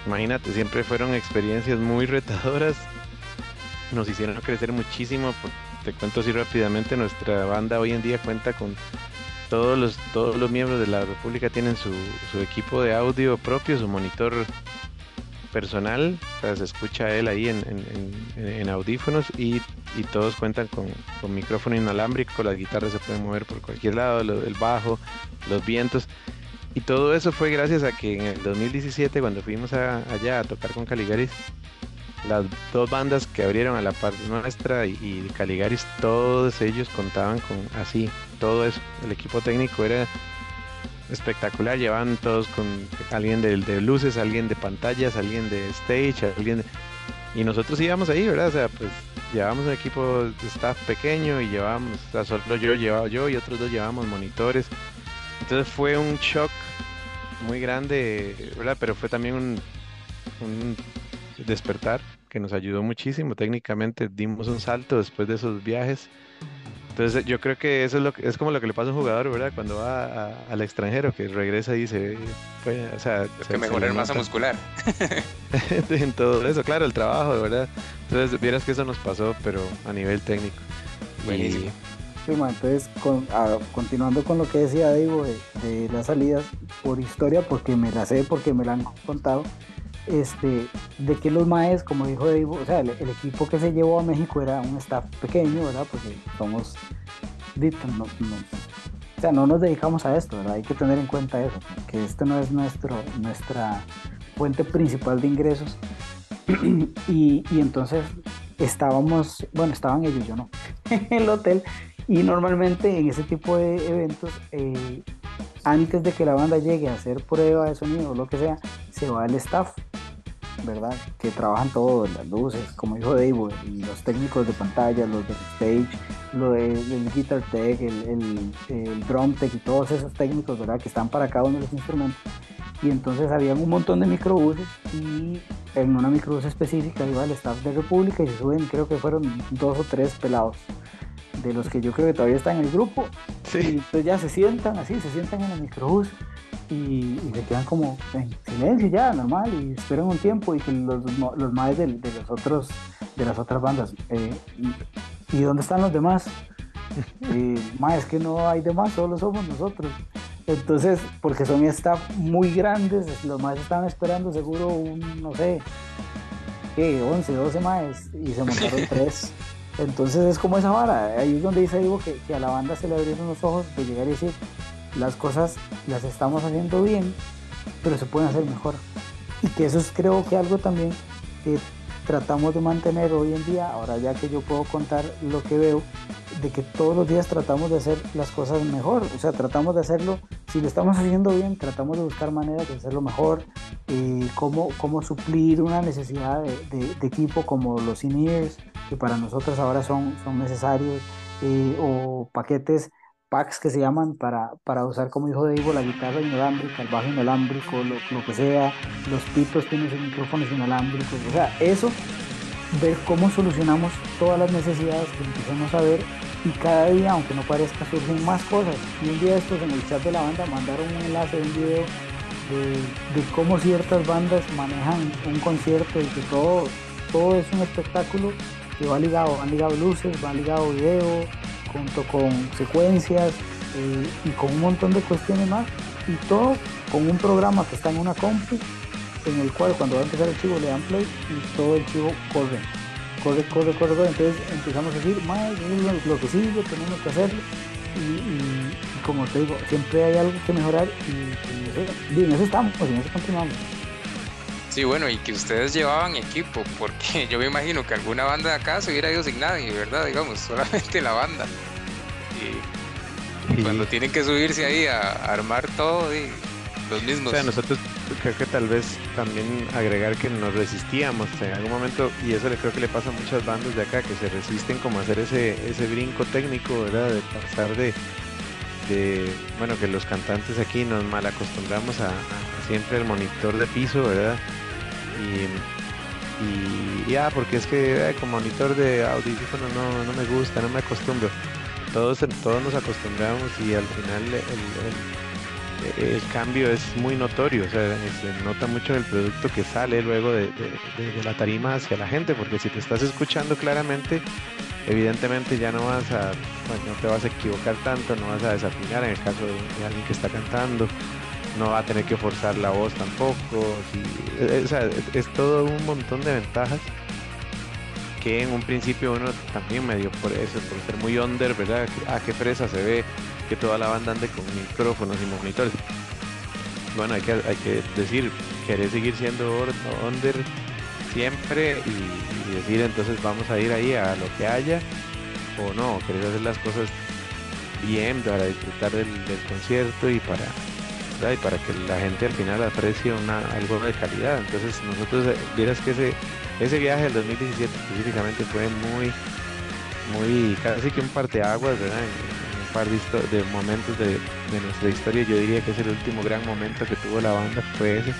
imagínate, siempre fueron experiencias muy retadoras. Nos hicieron crecer muchísimo. Te cuento así rápidamente, nuestra banda hoy en día cuenta con todos los, todos los miembros de la República tienen su, equipo de audio propio, su monitor personal, o sea, se escucha él ahí en, audífonos y, todos cuentan con, micrófono inalámbrico, las guitarras se pueden mover por cualquier lado, el bajo, los vientos. Y todo eso fue gracias a que en el 2017, cuando fuimos allá a tocar con Caligaris, las dos bandas que abrieron a la par nuestra y Caligaris, todos ellos contaban con así, todo eso. El equipo técnico era espectacular, llevaban todos con alguien de, luces, alguien de pantallas, alguien de stage, alguien Y nosotros íbamos ahí, ¿verdad? O sea, pues llevábamos un equipo de staff pequeño y llevábamos, o sea, solo yo llevaba yo y otros dos llevábamos monitores. Entonces fue un shock muy grande, ¿verdad? Pero fue también un, un despertar que nos ayudó muchísimo. Técnicamente dimos un salto después de esos viajes. Entonces yo creo que eso es lo que, es como lo que le pasa a un jugador, ¿verdad? Cuando va a- al extranjero, que regresa y dice, pues, o sea, Es se- que se mejorar masa muscular. en todo eso, claro, el trabajo, ¿verdad? Entonces vieras que eso nos pasó, pero a nivel técnico. Y- Buenísimo. Sí, entonces, con- continuando con lo que decía Diego de, de las salidas, por historia, porque me la sé, porque me la han contado, este, de que los maes, como dijo Diego, o sea, el, equipo que se llevó a México era un staff pequeño, ¿verdad? Porque somos, di- no, no- o sea, no nos dedicamos a esto, ¿verdad? Hay que tener en cuenta eso, que esto no es nuestro, nuestra fuente principal de ingresos. y, y entonces estábamos, bueno, estaban ellos, yo no, en el hotel y normalmente en ese tipo de eventos, eh, antes de que la banda llegue a hacer prueba de sonido o lo que sea, se va el staff, ¿verdad? Que trabajan todo, las luces, como dijo Dave, los técnicos de pantalla, los del stage, lo del el guitar tech, el, el, el drum tech y todos esos técnicos, ¿verdad? Que están para cada uno de los instrumentos. Y entonces habían un montón de microbuses y en una microbús específica iba el staff de República y se suben, creo que fueron dos o tres pelados de los que yo creo que todavía están en el grupo. Y Sí, entonces ya se sientan así, se sientan en el microbús y, y se quedan como en silencio ya, normal, y esperan un tiempo y que los, los del- de, los otros, de las otras bandas, eh, y, ¿y dónde están los demás? Y, "Ma, es que no hay demás, solo somos nosotros. Entonces, porque son staff muy grandes, los más estaban esperando seguro un, no sé, ¿qué? 11, 12 maes y se montaron tres. Entonces es como esa vara, ahí es donde dice Diego que, que a la banda se le abrieron los ojos de llegar y decir, las cosas las estamos haciendo bien, pero se pueden hacer mejor. Y que eso es creo que algo también que tratamos de mantener hoy en día, ahora ya que yo puedo contar lo que veo, de que todos los días tratamos de hacer las cosas mejor, o sea, tratamos de hacerlo, si lo estamos haciendo bien, tratamos de buscar maneras de hacerlo mejor, cómo, cómo suplir una necesidad de, equipo como los in-ears, que para nosotros ahora son, son necesarios, eh, o paquetes, packs que se llaman para, para usar, como dijo Diego, la guitarra inalámbrica, el bajo inalámbrico, lo, lo que sea, los pitos tienen sus micrófonos inalámbricos, o sea, eso, ver cómo solucionamos todas las necesidades que empezamos a ver y cada día, aunque no parezca, surgen más cosas. Y un día estos en el chat de la banda mandaron un enlace de un video de, de cómo ciertas bandas manejan un concierto y que todo, todo es un espectáculo que va ligado, van ligado luces, va ligado video, junto con secuencias eh, y con un montón de cuestiones más. Y todo con un programa que está en una compu, en el cual cuando va a empezar el chivo le dan play y todo el chivo corre. Corre, corre, corre, corre. Entonces empezamos a decir, más lo, que sigue, tenemos que hacerlo. Y, como te digo, siempre hay algo que mejorar y, y eso- y en eso estamos, pues en eso continuamos. Sí, bueno, y que ustedes llevaban equipo, porque yo me imagino que alguna banda de acá se hubiera ido sin nadie, ¿verdad? Digamos, solamente la banda. Y cuando tienen que subirse ahí a, armar todo, y los o mismos. sea, nosotros creo que tal vez también agregar que nos resistíamos en algún momento, y eso le creo que le pasa a muchas bandas de acá, que se resisten como a hacer ese, ese brinco técnico, ¿verdad? De pasar de, de, bueno, que los cantantes aquí nos mal acostumbramos a, a siempre el monitor de piso, ¿verdad? Y, ya, porque es que eh, con monitor de audífono no, no me gusta, no me acostumbro. Todos, todos nos acostumbramos y al final el, cambio es muy notorio, se nota mucho el producto que sale luego de, de- de- la tarima hacia la gente, porque si te estás escuchando claramente, evidentemente ya no vas a, bueno, no te vas a equivocar tanto, no vas a desafinar en el caso de alguien que está cantando. No va a tener que forzar la voz tampoco. eh, sea, es, todo un montón de ventajas que en un principio uno también medio por eso, por ser muy under, ¿verdad? Ah, qué fresa se ve que toda la banda ande con micrófonos y monitores. Bueno, hay que, hay que decir, querés seguir siendo under siempre y, decir entonces vamos a ir ahí a lo que haya o no, querés hacer las cosas bien para disfrutar del concierto y para y para que la gente al final aprecie una, algo de calidad. Entonces nosotros, eh, vieras que ese, ese viaje del 2017 específicamente fue muy, muy, casi que un parteaguas, ¿verdad? Un par de momentos de, de nuestra historia, yo diría que es el último gran momento que tuvo la banda, fue ese,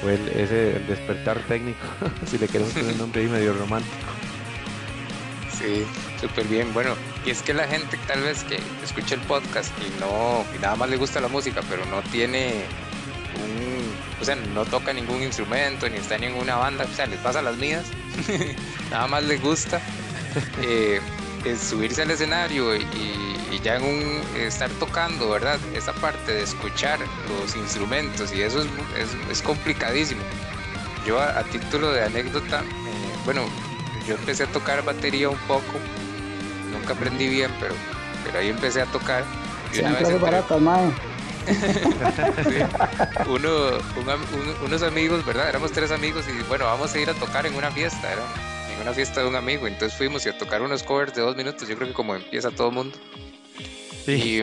fue el, ese, el despertar técnico, si le queremos poner un nombre ahí medio romántico. Sí, súper bien. Bueno, y es que la gente tal vez que escucha el podcast y no, y nada más le gusta la música, pero no tiene un, o sea, no toca ningún instrumento, ni está en ninguna banda, o sea, les pasa las mías, nada más les gusta eh, es subirse al escenario y, y ya en un estar tocando, ¿verdad? Esa parte de escuchar los instrumentos y eso es, es, es complicadísimo. Yo a, a título de anécdota, eh, bueno, yo empecé a tocar batería un poco, nunca aprendí bien, pero, pero ahí empecé a tocar. Y una vez entré- baratas, mae. Sí. Uno, un am- un- unos amigos, ¿verdad? Éramos tres amigos y bueno, vamos a ir a tocar en una fiesta, era en una fiesta de un amigo. Entonces fuimos y a tocar unos covers de dos minutos, yo creo que como empieza todo el mundo. Y,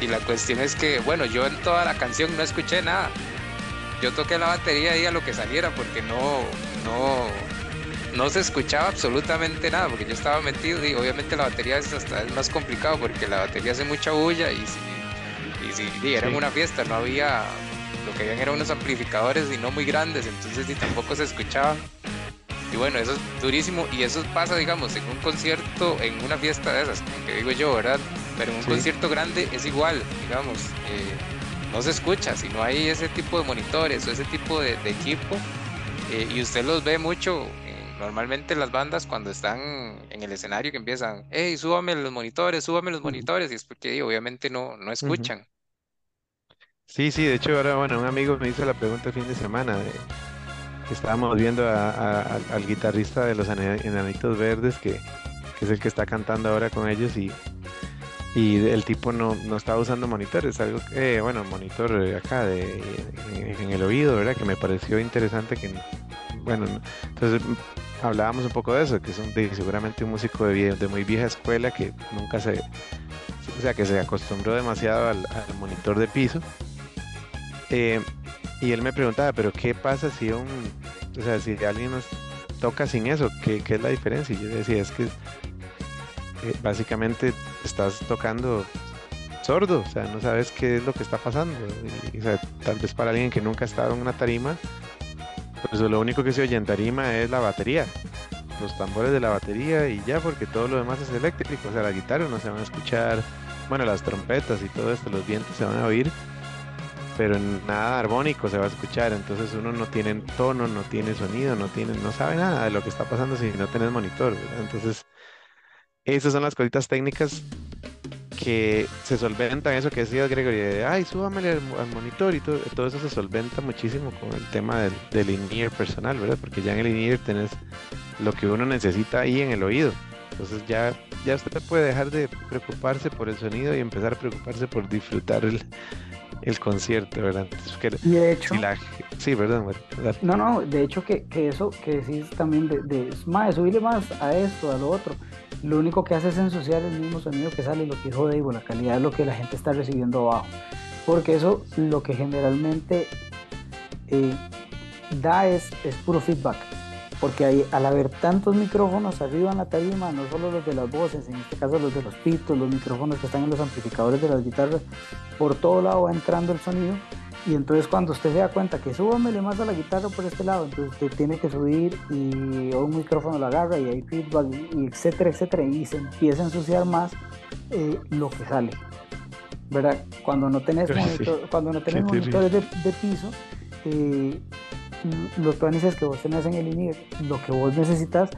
y la cuestión es que, bueno, yo en toda la canción no escuché nada. Yo toqué la batería ahí a lo que saliera porque no, no, no se escuchaba absolutamente nada porque yo estaba metido y obviamente la batería es hasta es más complicado porque la batería hace mucha bulla y si, y si y era en Sí. una fiesta no había, lo que habían eran unos amplificadores y no muy grandes, entonces ni tampoco se escuchaba. Y bueno, eso es durísimo y eso pasa, digamos, en un concierto, en una fiesta de esas, como que digo yo, ¿verdad? Pero en un Sí. concierto grande es igual, digamos, eh, no se escucha, si no hay ese tipo de monitores o ese tipo de, de equipo, eh, y usted los ve mucho, normalmente las bandas cuando están en el escenario que empiezan, hey, súbame los monitores, súbame los monitores, y es porque obviamente no, no escuchan. Sí, sí, de hecho ahora, bueno, un amigo me hizo la pregunta el fin de semana de que estábamos viendo a- a- al, al guitarrista de los Ena- Enanitos Verdes, que, que es el que está cantando ahora con ellos y, y el tipo no, no estaba usando monitores, algo que, eh, bueno, monitor acá de, en, en el oído, ¿verdad? Que me pareció interesante que, bueno, no- entonces hablábamos un poco de eso, que es un, de- seguramente un músico de, de muy vieja escuela que nunca se, o sea, que se acostumbró demasiado al, monitor de piso. Eh, y él me preguntaba, pero ¿qué pasa si un, o sea, si alguien nos toca sin eso? ¿Qué, qué es la diferencia? Y yo decía, es que eh, básicamente estás tocando sordo, o sea, no sabes qué es lo que está pasando. O sea, tal vez para alguien que nunca ha estado en una tarima, pues lo único que se oye en tarima es la batería, los tambores de la batería y ya, porque todo lo demás es eléctrico, o sea, la guitarra no se van a escuchar, bueno, las trompetas y todo esto, los vientos se van a oír, pero nada armónico se va a escuchar, entonces uno no tiene tono, no tiene sonido, no tiene, no sabe nada de lo que está pasando si no tenés monitor, ¿verdad? Entonces, esas son las cositas técnicas que se solventan, eso que decías Gregory, de, ay, súbamele al, monitor y todo, todo eso se solventa muchísimo con el tema del, del in-ear personal, ¿verdad? Porque ya en el in-ear tenés lo que uno necesita ahí en el oído. Entonces ya, ya usted puede dejar de preocuparse por el sonido y empezar a preocuparse por disfrutar el, el concierto, ¿verdad? Entonces, que- Y de hecho, la- sí, perdón, ¿verdad? no, no, de hecho que, que eso que decís también de, de más, subirle más a esto, a lo otro, lo único que hace es ensuciar el mismo sonido que sale, lo que dijo Dave, la calidad de lo que la gente está recibiendo abajo. Porque eso lo que generalmente eh, da es, es puro feedback. Porque al haber tantos micrófonos arriba en la tarima, no solo los de las voces, en este caso los de los pitos, los micrófonos que están en los amplificadores de las guitarras, por todo lado va entrando el sonido y entonces cuando usted se da cuenta que súbamele más a la guitarra por este lado, entonces usted tiene que subir y un micrófono lo agarra y hay feedback y etcétera, etcétera, y se empieza a ensuciar más eh, lo que sale. ¿Verdad? Cuando no tenés, monitor- cuando no tenés monitores de, de piso, eh, los tuanis que vos tenés en el INIR, lo que vos necesitas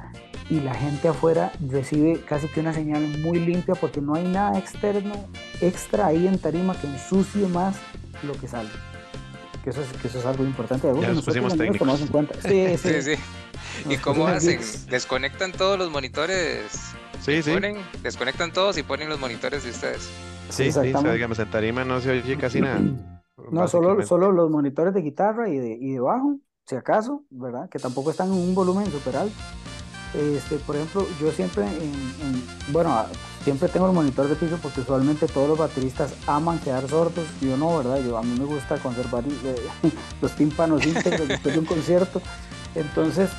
y la gente afuera recibe casi que una señal muy limpia porque no hay nada externo, extra ahí en tarima que ensucie más lo que sale. Que eso es, que eso es algo importante. Ya nos pusimos tomamos en cuenta. Sí, sí. Sí, sí. ¿Y cómo hacen? geeks. ¿Desconectan todos los monitores? Sí, sí. Ponen, desconectan todos y ponen los monitores de ustedes. Sí, sí, o sea, exactamente. digamos, en tarima no se oye casi nada. No, solo, solo los monitores de guitarra y de, y de bajo, si acaso, ¿verdad? Que tampoco están en un volumen super alto. Este, por ejemplo, yo siempre, en, en- bueno, siempre tengo el monitor de piso porque usualmente todos los bateristas aman quedar sordos. Yo no, ¿verdad? Yo, a mí me gusta conservar eh, los tímpanos íntegros después de un concierto. Entonces,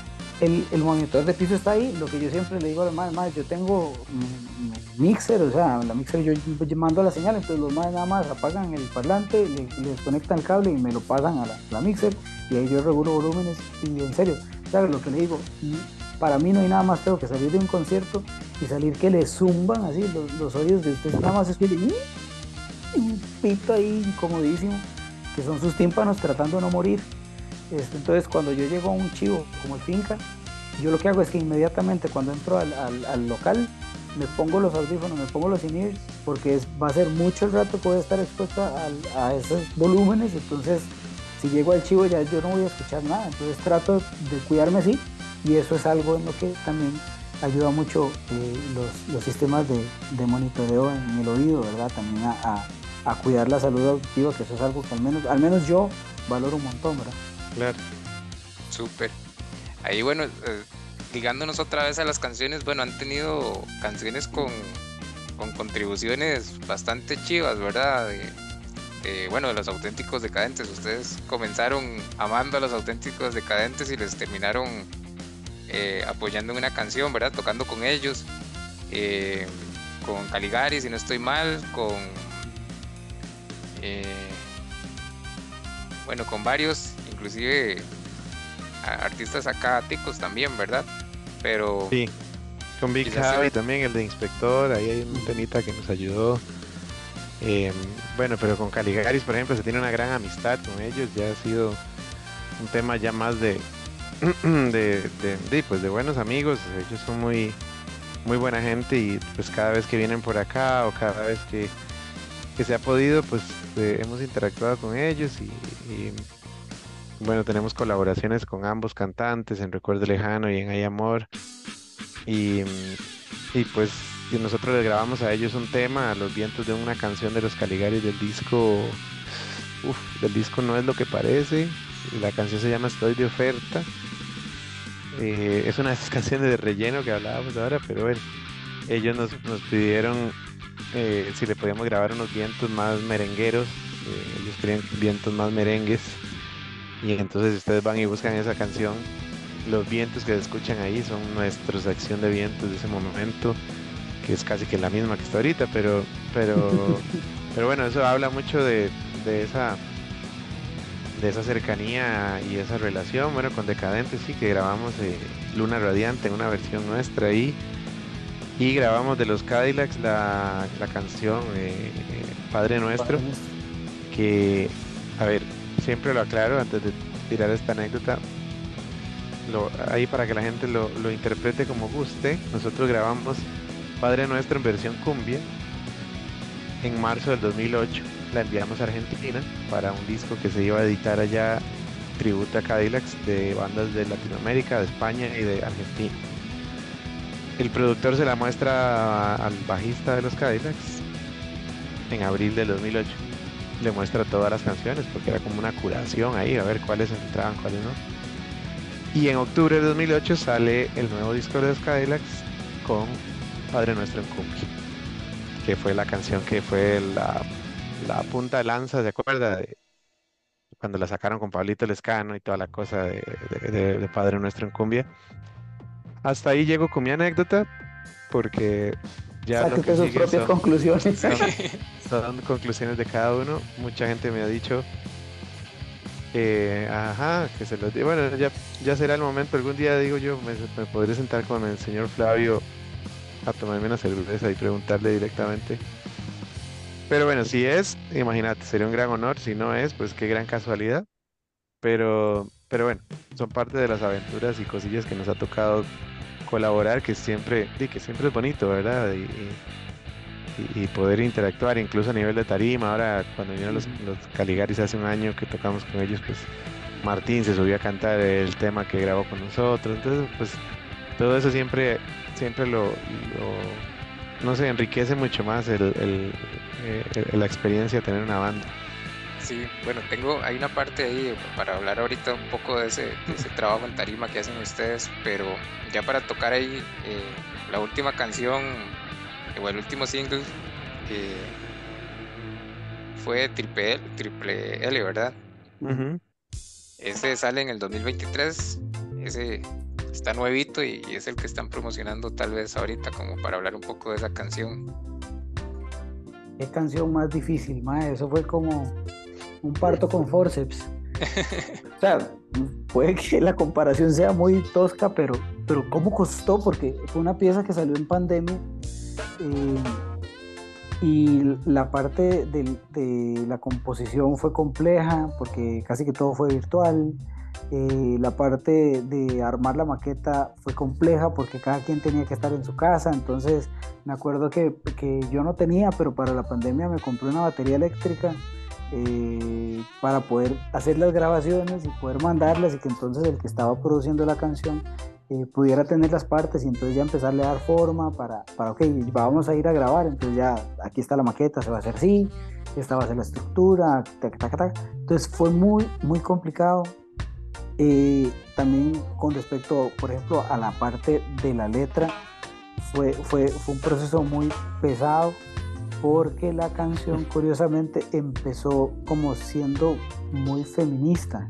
el, el monitor de piso está ahí. Lo que yo siempre le digo a los más, más, yo tengo mi, mi mixer, o sea, la mixer yo, mando la señal, entonces los más nada más apagan el parlante, le, le desconectan el cable y me lo pasan a la, mixer y ahí yo regulo volúmenes y en serio, ¿sabes lo que le digo? Para mí no hay nada más feo que salir de un concierto y salir que le zumban así los, los oídos de ustedes, nada más escuchen un pito ahí incomodísimo, que son sus tímpanos tratando de no morir. Este, entonces cuando yo llego a un chivo como el finca, yo lo que hago es que inmediatamente cuando entro al, al- al local me pongo los audífonos, me pongo los in porque va a ser mucho el rato que voy a estar expuesto a esos volúmenes, entonces si llego al chivo ya yo no voy a escuchar nada, entonces trato de cuidarme así y eso es algo en lo que también ayuda mucho eh, los, sistemas de, monitoreo en el oído, ¿verdad? También a cuidar la salud auditiva, que eso es algo que al menos, al menos yo valoro un montón, ¿verdad? Claro. Súper. Ahí, bueno, eh, ligándonos otra vez a las canciones, bueno, han tenido canciones con, con contribuciones bastante chivas, ¿verdad? Bueno, de los auténticos decadentes. Ustedes comenzaron amando a los auténticos decadentes y les terminaron eh, apoyando en una canción, ¿verdad? Tocando con ellos, eh, con Caligari, si no estoy mal, con... eh, bueno, con varios, inclusive artistas acá ticos también, ¿verdad? Pero Sí. Con Big. Javi también, el de Inspector, ahí hay un temita que nos ayudó. Em, bueno, pero con Caligaris, por ejemplo, se tiene una gran amistad con ellos, ya ha sido un tema ya más de, de, de, de, pues de buenos amigos, ellos son muy, muy buena gente y pues cada vez que vienen por acá o cada vez que, que se ha podido, pues eh, hemos interactuado con ellos y, y, bueno, tenemos colaboraciones con ambos cantantes en Recuerdo Lejano y en Hay Amor. Y, y pues nosotros les grabamos a ellos un tema, a los vientos de una canción de los Caligaris del disco. Uf, del disco no es lo que parece. La canción se llama Estoy de oferta. Eh, es una de esas canciones de relleno que hablábamos ahora, pero bueno, ellos nos, nos pidieron eh, si le podíamos grabar unos vientos más merengueros. eh, ellos querían vientos más merengues. Y entonces si ustedes van y buscan esa canción, los vientos que se escuchan ahí son nuestros acción de vientos de ese momento, que es casi que la misma que está ahorita, pero, pero, pero bueno, eso habla mucho de, de esa de esa cercanía y esa relación, bueno, con Decadentes sí, que grabamos eh, Luna Radiante en una versión nuestra ahí, y grabamos de los Cadillacs la, la canción eh, Padre Nuestro, que, a ver, siempre lo aclaro antes de tirar esta anécdota, lo- ahí para que la gente lo, lo interprete como guste, nosotros grabamos Padre Nuestro en versión cumbia en marzo del 2008, la enviamos a Argentina para un disco que se iba a editar allá, tributo a Cadillacs de bandas de Latinoamérica, de España y de Argentina. El productor se la muestra al bajista de los Cadillacs en abril del 2008 le muestra todas las canciones porque era como una curación ahí, a ver cuáles entraban, cuáles no. Y en octubre de 2008 sale el nuevo disco de los con Padre Nuestro en Cumbia, que fue la canción que fue la, la punta de lanza, ¿se acuerda? Cuando la sacaron con Pablito Lescano y toda la cosa de Padre Nuestro en Cumbia. Hasta ahí llego con mi anécdota, porque ya Sáquete que sus propias son- conclusiones. son, son conclusiones de cada uno. Mucha gente me ha dicho, eh, ajá, que se los di. Bueno, ya, ya será el momento. Algún día digo yo, me, me podré sentar con el señor Flavio a tomarme una cerveza y preguntarle directamente. Pero bueno, si es, imagínate, sería un gran honor. Si no es, pues qué gran casualidad. Pero, pero bueno, son parte de las aventuras y cosillas que nos ha tocado colaborar, que siempre, que siempre es bonito, ¿verdad? Y, y- y, y poder interactuar incluso a nivel de tarima. Ahora cuando vinieron los, los Caligaris hace un año que tocamos con ellos, pues Martín se subió a cantar el tema que grabó con nosotros. Entonces, pues todo eso siempre, siempre lo, lo no sé, enriquece mucho más el, el, eh, la experiencia de tener una banda. Sí, bueno, tengo, hay una parte ahí para hablar ahorita un poco de ese, de ese trabajo en tarima que hacen ustedes, pero ya para tocar ahí eh, la última canción o el último single que fue Triple L, Triple L, ¿verdad? Ese sale en el 2023, ese está nuevito y, y es el que están promocionando tal vez ahorita como para hablar un poco de esa canción. Qué canción más difícil, mae. Eso fue como un parto con forceps. O sea, puede que la comparación sea muy tosca, pero, pero ¿cómo costó? Porque fue una pieza que salió en pandemia eh, y la parte del- de, la composición fue compleja porque casi que todo fue virtual. Eh, la parte de armar la maqueta fue compleja porque cada quien tenía que estar en su casa. Entonces, me acuerdo que, que yo no tenía, pero para la pandemia me compré una batería eléctrica eh, para poder hacer las grabaciones y poder mandarlas y que entonces el que estaba produciendo la canción eh, pudiera tener las partes y entonces ya empezarle a dar forma para, para, ok, vamos a ir a grabar, entonces ya aquí está la maqueta, se va a hacer así, esta va a ser la estructura, tac, tac, tac. entonces fue muy, muy complicado. Eh, también con respecto, por ejemplo, a la parte de la letra, fue, fue, fue un proceso muy pesado porque la canción curiosamente empezó como siendo muy feminista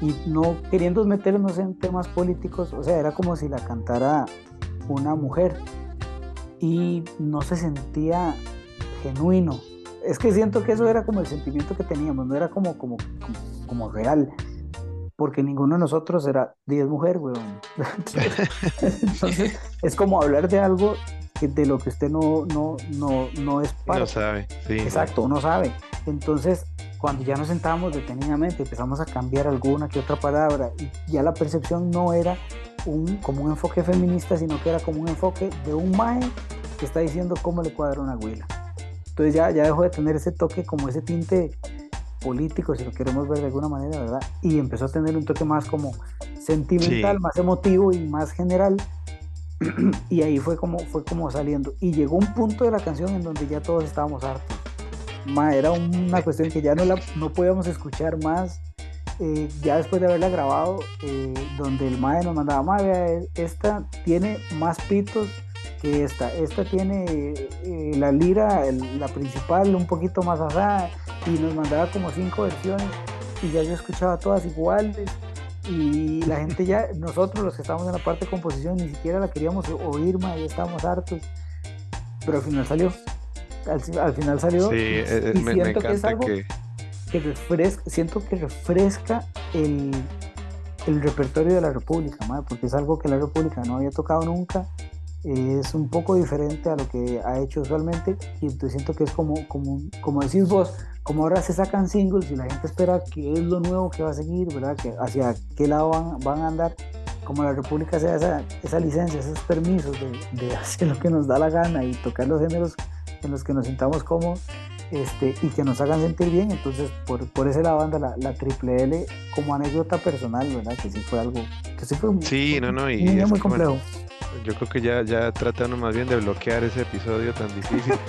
y no queriendo meternos en temas políticos, o sea, era como si la cantara una mujer y no se sentía genuino. Es que siento que eso era como el sentimiento que teníamos, no era como, como, como, real, porque ninguno de nosotros era 10 mujer, weón. Entonces, es como hablar de algo de lo que usted no, no, no, no es parte. No sabe, sí. Exacto, uno sabe. Entonces, cuando ya nos sentábamos detenidamente, empezamos a cambiar alguna que otra palabra y ya la percepción no era un, como un enfoque feminista, sino que era como un enfoque de un mae que está diciendo cómo le cuadra una huila. Entonces ya, ya dejó de tener ese toque, como ese tinte político, si lo queremos ver de alguna manera, ¿verdad? Y empezó a tener un toque más como sentimental, Sí. más emotivo y más general. y ahí fue como, fue como saliendo. Y llegó un punto de la canción en donde ya todos estábamos hartos. Ma, era una cuestión que ya no, la, no podíamos escuchar más. Eh, ya después de haberla grabado, eh, donde el mae nos mandaba, "Ma, vea, esta tiene más pitos que esta, esta tiene eh, la lira, la principal, un poquito más asada, y nos mandaba como cinco versiones, y ya yo escuchaba todas iguales, y la gente ya, nosotros los que estábamos en la parte de composición, ni siquiera la queríamos oír, ma, ya estábamos hartos, pero al final salió, al, al final salió, Sí, y- eh, y me, me siento que es algo que... que refresca, siento que refresca el, el repertorio de la República, madre, porque es algo que la República no había tocado nunca, eh, es un poco diferente a lo que ha hecho usualmente y entonces siento que es como, como, como decís vos, como ahora se sacan singles y la gente espera que es lo nuevo que va a seguir, ¿verdad? Que hacia qué lado van, van a andar, como la República se da esa, esa licencia, esos permisos de, de hacer lo que nos da la gana y tocar los géneros en los que nos sintamos cómodos este, y que nos hagan sentir bien. Entonces, por, por ese lado anda la, la triple L como anécdota personal, ¿verdad? Que sí fue algo, que sí fue un, Sí, fue no, no, y un día es muy bueno, complejo. Yo creo que ya, ya tratando más bien de bloquear ese episodio tan difícil.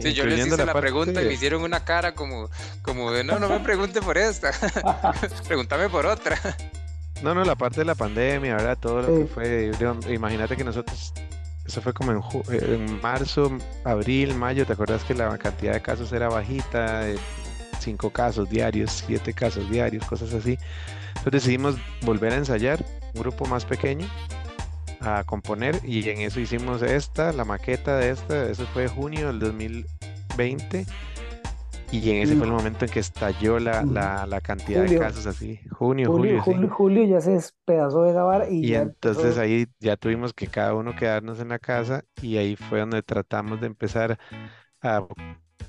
Sí, yo les incluyendo hice la, pregunta y me hicieron una cara como, como de no, no me pregunte por esta, pregúntame por otra. No, no, la parte de la pandemia, ¿verdad? Todo lo Sí. que fue. Imagínate que nosotros, eso fue como en, ju- en marzo, abril, mayo, ¿te acuerdas que la cantidad de casos era bajita? eh, cinco casos diarios, siete casos diarios, cosas así. Entonces decidimos volver a ensayar, un grupo más pequeño, a componer, y en eso hicimos esta, la maqueta de esta, eso fue junio del 2020. Y en ese fue el Mm. momento en que estalló la, Ujú. la, la cantidad Julio. de casos así. Junio, Julio, julio, sí. julio, julio ya se despedazó de grabar y, Y ya entonces ahí ya tuvimos que cada uno quedarnos en la casa y ahí fue donde tratamos de empezar a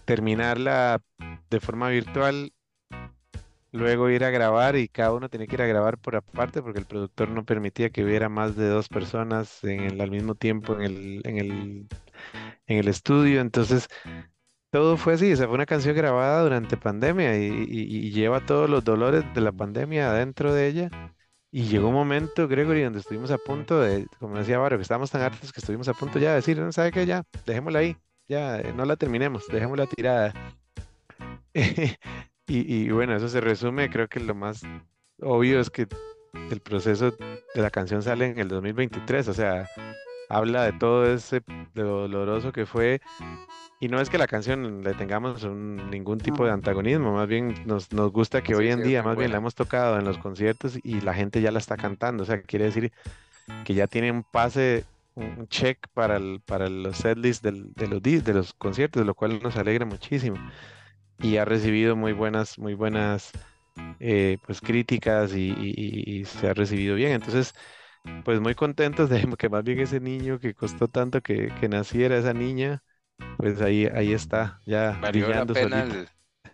terminarla de forma virtual, luego ir a grabar y cada uno tenía que ir a grabar por aparte porque el productor no permitía que hubiera más de dos personas en el, al mismo tiempo en el, en el, en el estudio. Entonces, todo fue así. O sea, fue una canción grabada durante pandemia y, lleva todos los dolores de la pandemia adentro de ella. Y llegó un momento, Gregory, donde estuvimos a punto de, como decía Barrio, que estábamos tan hartos que estuvimos a punto ya de decir, no sabe qué, ya, dejémosla ahí, ya, eh, no la terminemos, dejémosla tirada. Y, y bueno, eso se resume, creo que lo más obvio es que el proceso de la canción sale en el 2023, o sea, habla de todo ese, de lo doloroso que fue, y no es que la canción le tengamos un- ningún tipo de antagonismo, más bien nos, nos gusta que Sí, hoy en sí, día, más bien la hemos tocado en los conciertos y la gente ya la está cantando, o sea, quiere decir que ya tiene un pase, un check para, el, para los setlists de los, de los conciertos, lo cual nos alegra muchísimo. Y ha recibido muy buenas, muy buenas eh, pues críticas y, y- y- y se ha recibido bien. Entonces, pues muy contentos de que más bien ese niño que costó tanto que, que naciera, esa niña, pues ahí, ahí está, ya Valió la pena el-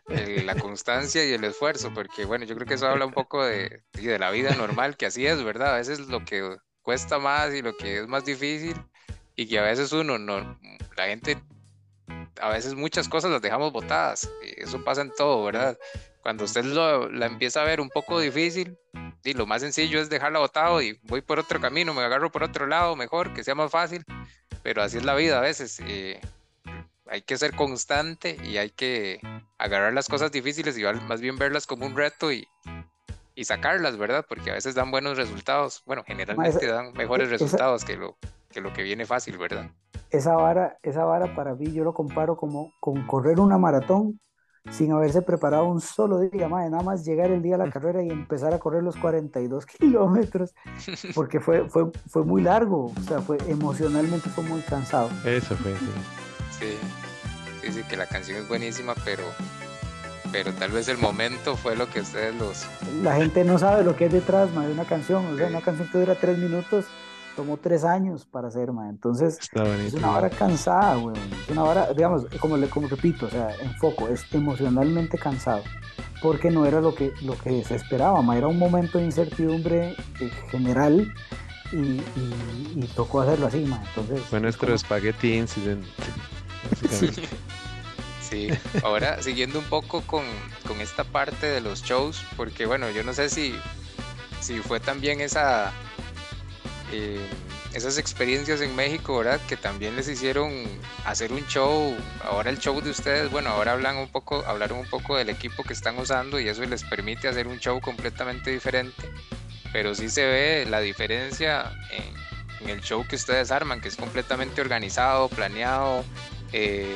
el- la constancia y el esfuerzo, porque bueno, yo creo que eso habla un poco de, de la vida normal, que así es, ¿verdad? A veces lo que cuesta más y lo que es más difícil y que a veces uno no, la gente, a veces muchas cosas las dejamos botadas, y eso pasa en todo, ¿verdad? Cuando usted lo, la empieza a ver un poco difícil, y lo más sencillo es dejarla botado y voy por otro camino, me agarro por otro lado, mejor, que sea más fácil, pero así es la vida a veces. eh, hay que ser constante y hay que agarrar las cosas difíciles y más bien verlas como un reto y, y sacarlas, ¿verdad? Porque a veces dan buenos resultados. Bueno, generalmente dan mejores resultados que lo, que lo que viene fácil, ¿verdad? Esa vara, esa vara para mí yo lo comparo como con correr una maratón sin haberse preparado un solo día, mae, nada más llegar el día de la carrera y empezar a correr los 42 kilómetros, porque fue, fue, fue muy largo, o sea, fue, emocionalmente fue muy cansado. Eso fue, sí. Sí, sí, sí, que la canción es buenísima, pero, pero tal vez el momento fue lo que ustedes los... La gente no sabe lo que es detrás, mae, de una canción, o sea, Sí. una canción que dura tres minutos, tomó tres años para hacer, mae, entonces... Es una vara cansada, weón. Es una vara, digamos, como, le, como repito, o sea, en foco, es emocionalmente cansado. Porque no era lo que, lo que se esperaba, ma, era un momento de incertidumbre eh, general y, y- y tocó hacerlo así, ma. Entonces, Fue es nuestro como- spaghetti incident. Sí, ahora siguiendo un poco con, con esta parte de los shows, porque bueno, yo no sé si, si fue también esa, eh, esas experiencias en México, ¿verdad? Que también les hicieron hacer un show, ahora el show de ustedes, bueno, ahora hablan un poco, hablaron un poco del equipo que están usando y eso les permite hacer un show completamente diferente, pero sí se ve la diferencia en, en el show que ustedes arman, que es completamente organizado, planeado, eh,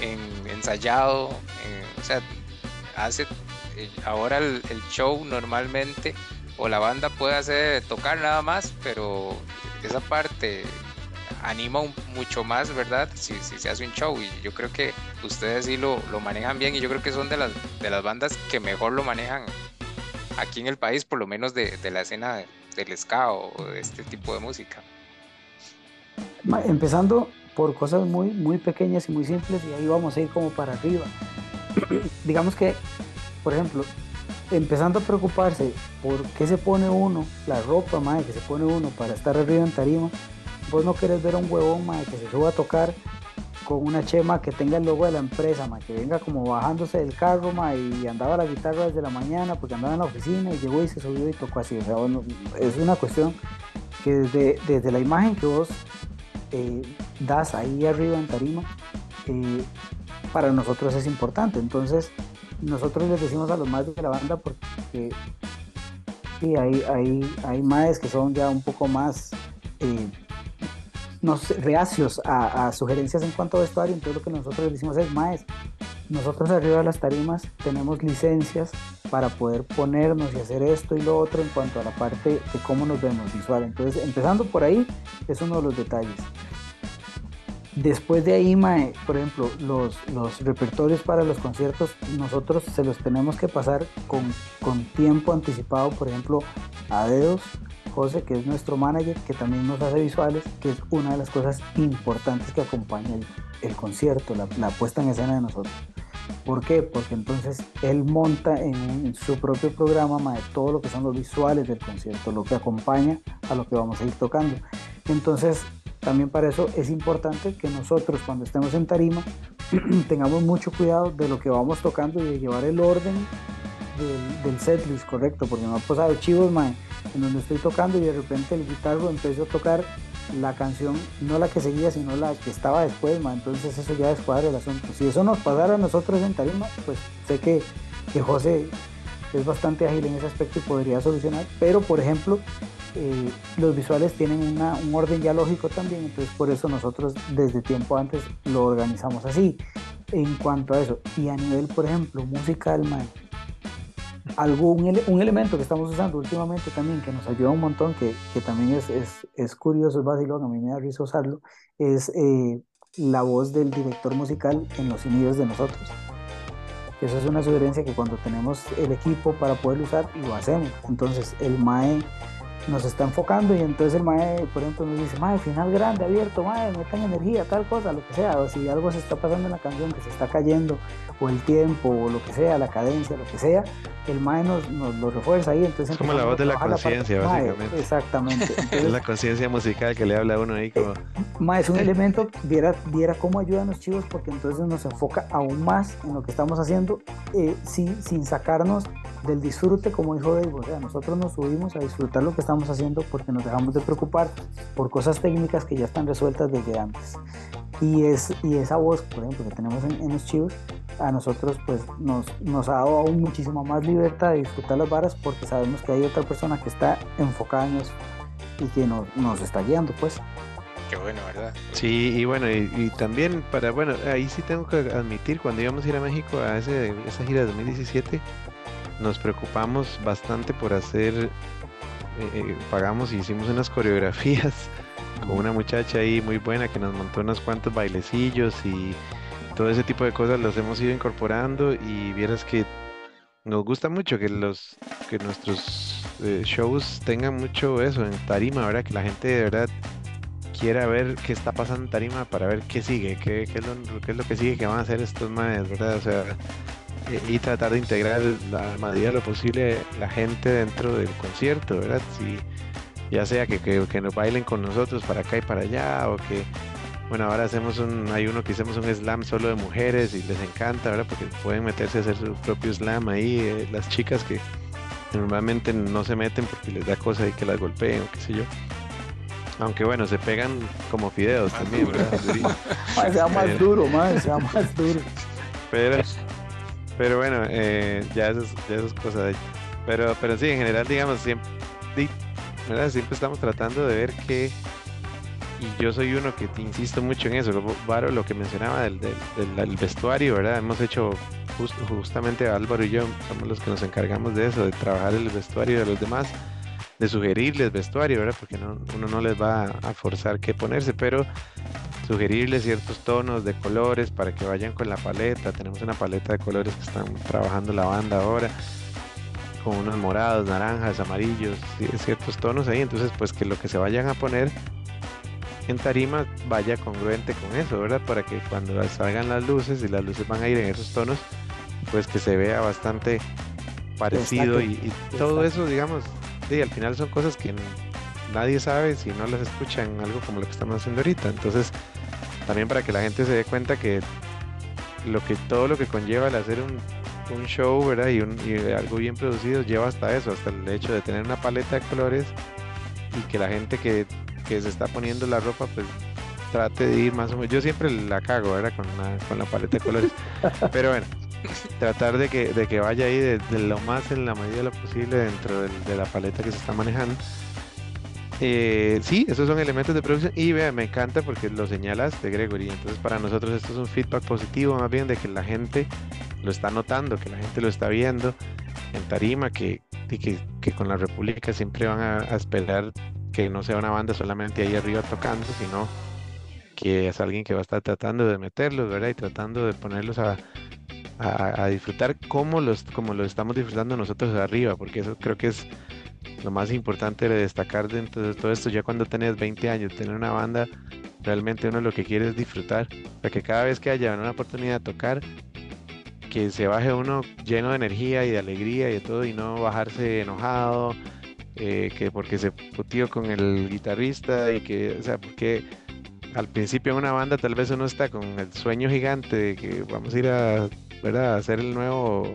en- ensayado, eh, o sea, hace eh, ahora el, el show normalmente o la banda puede hacer tocar nada más, pero esa parte anima un- mucho más, ¿verdad? Si, si se hace un show y yo creo que ustedes sí lo, lo manejan bien y yo creo que son de las, de las bandas que mejor lo manejan aquí en el país, por lo menos de, de la escena de- del ska o de este tipo de música. empezando por cosas muy, muy pequeñas y muy simples y ahí vamos a ir como para arriba. Digamos que, por ejemplo, empezando a preocuparse por qué se pone uno, la ropa, madre, que se pone uno para estar arriba en tarima, vos no querés ver a un huevón, madre, que se suba a tocar con una chema que tenga el logo de la empresa, madre, que venga como bajándose del carro, madre, y andaba la guitarra desde la mañana porque andaba en la oficina y llegó y se subió y tocó así. O sea, bueno, es una cuestión que desde, desde la imagen que vos eh, das ahí arriba en tarima, eh, para nosotros es importante. Entonces, nosotros les decimos a los más de la banda porque sí, hay, hay, hay maes que son ya un poco más eh, reacios a, a sugerencias en cuanto a vestuario. Entonces, lo que nosotros les decimos es, maes, nosotros arriba de las tarimas tenemos licencias para poder ponernos y hacer esto y lo otro en cuanto a la parte de cómo nos vemos visual. Entonces, empezando por ahí, es uno de los detalles. Después de ahí, mae, por ejemplo, los, los repertorios para los conciertos, nosotros se los tenemos que pasar con, con tiempo anticipado, por ejemplo, a dedos. José, que es nuestro manager, que también nos hace visuales, que es una de las cosas importantes que acompaña el, el concierto, la, la puesta en escena de nosotros. ¿Por qué? Porque entonces él monta en, en su propio programa mae, todo lo que son los visuales del concierto, lo que acompaña a lo que vamos a ir tocando. Entonces, también para eso es importante que nosotros cuando estemos en tarima tengamos mucho cuidado de lo que vamos tocando y de llevar el orden del, del setlist correcto, porque me ha pasado chivos, mae, en donde estoy tocando y de repente el guitarro empezó a tocar la canción, no la que seguía, sino la que estaba después, mae, entonces eso ya descuadra el asunto. Si eso nos pasara a nosotros en tarima, pues sé que, que José es bastante ágil en ese aspecto y podría solucionar, pero por ejemplo, eh, los visuales tienen una- un orden ya lógico también, entonces por eso nosotros desde tiempo antes lo organizamos así. En cuanto a eso, y a nivel, por ejemplo, musical, man, algo, un, ele- un elemento que estamos usando últimamente también, que nos ayuda un montón, que, que también es, es, es curioso, es vacilón, a mí me da risa usarlo, es eh, la voz del director musical en los inicios de nosotros. Esa es una sugerencia que cuando tenemos el equipo para poderlo usar, lo hacemos. Entonces el MAE nos está enfocando y entonces el MAE, por ejemplo, nos dice, MAE, final grande, abierto, MAE, metan energía, tal cosa, lo que sea. O si algo se está pasando en la canción, que se está cayendo, o el tiempo, o lo que sea, la cadencia, lo que sea, el MAE nos, nos lo refuerza ahí. Entonces Es como la voz de la conciencia, Mae, básicamente. Exactamente. Es Entonces, la conciencia musical que le habla a uno ahí como... Ma, es un elemento, viera, viera cómo ayudan los chivos, porque entonces nos enfoca aún más en lo que estamos haciendo, eh, sin, sin sacarnos del disfrute, como dijo Dave. O sea, nosotros nos subimos a disfrutar lo que estamos haciendo porque nos dejamos de preocupar por cosas técnicas que ya están resueltas desde antes. Y, es, y esa voz, por ejemplo, que tenemos en, en los chivos, a nosotros pues nos, nos ha dado aún muchísima más libertad de disfrutar las varas porque sabemos que hay otra persona que está enfocada en eso y que nos, nos está guiando, pues. Qué bueno, ¿verdad? Sí, y bueno, y, y también para, bueno, ahí sí tengo que admitir, cuando íbamos a ir a México a ese, esa gira de 2017, nos preocupamos bastante por hacer, eh, eh, pagamos y hicimos unas coreografías con una muchacha ahí muy buena que nos montó unos cuantos bailecillos y todo ese tipo de cosas los hemos ido incorporando y vieras que nos gusta mucho que los que nuestros eh, shows tengan mucho eso en tarima, ¿verdad? Que la gente de verdad quiera ver qué está pasando en tarima para ver qué sigue, qué, qué es, lo, qué es lo que sigue que van a hacer estos manes, ¿verdad? O sea, eh, y tratar de integrar la medida de lo posible la gente dentro del concierto, ¿verdad? Si, ya sea que, que nos bailen con nosotros para acá y para allá, o que, bueno, ahora hacemos un, hay uno que hicimos un slam solo de mujeres y les encanta, ¿verdad? Porque pueden meterse a hacer su propio slam ahí, eh, las chicas que normalmente no se meten porque les da cosa y que las golpeen o qué sé yo. Aunque bueno, se pegan como fideos Más también, duro. ¿verdad? Mae, sea más Pero- duro, mae, sea más duro. Pero, pero bueno, eh, ya eso es, ya eso es cosa de ellos. Pero, pero sí, en general, digamos, siempre, ¿verdad? siempre estamos tratando de ver qué. Y yo soy uno que te insisto mucho en eso, Varo, lo que mencionaba del, vestuario, ¿verdad? Hemos hecho, jus- justamente Álvaro y yo somos los que nos encargamos de eso, de trabajar el vestuario de los demás, de sugerirles vestuario, ¿verdad? Porque no, uno no les va a forzar qué ponerse, pero sugerirles ciertos tonos de colores para que vayan con la paleta. Tenemos una paleta de colores que están trabajando la banda ahora, con unos morados, naranjas, amarillos, ci- ciertos tonos ahí. Entonces, pues que lo que se vayan a poner en tarima vaya congruente con eso, ¿verdad? Para que cuando salgan las luces y las luces van a ir en esos tonos, pues que se vea bastante parecido y, y todo eso, digamos, sí, al final son cosas que nadie sabe si no las escuchan algo como lo que estamos haciendo ahorita. Entonces, también para que la gente se dé cuenta que lo que todo lo que conlleva el hacer un, un show, ¿verdad? Y, un- y algo bien producido lleva hasta eso, hasta el hecho de tener una paleta de colores y que la gente que, que se está poniendo la ropa, pues trate de ir más o menos. Yo siempre la cago, ¿verdad? Con la, con la paleta de colores. Pero bueno, tratar de que, de que vaya ahí de, de lo más en la medida de lo posible dentro del- de la paleta que se está manejando. Eh, sí, esos son elementos de producción y vea, me encanta porque lo señalaste, Gregory. Entonces, para nosotros esto es un feedback positivo, más bien de que la gente lo está notando, que la gente lo está viendo en tarima, que, y que, que con la República siempre van a, a esperar que no sea una banda solamente ahí arriba tocando, sino que es alguien que va a estar tratando de meterlos, ¿verdad? Y tratando de ponerlos a, a, disfrutar como, los, como lo estamos disfrutando nosotros arriba, porque eso creo que es lo más importante de destacar dentro de todo esto, ya cuando tenés 20 años, tener una banda, realmente uno lo que quiere es disfrutar, para que cada vez que haya una oportunidad de tocar, que se baje uno lleno de energía y de alegría y de todo, y no bajarse enojado, eh, que porque se putió con el guitarrista y que, o sea, porque al principio en una banda tal vez uno está con el sueño gigante de que vamos a ir a, ¿verdad? a hacer el nuevo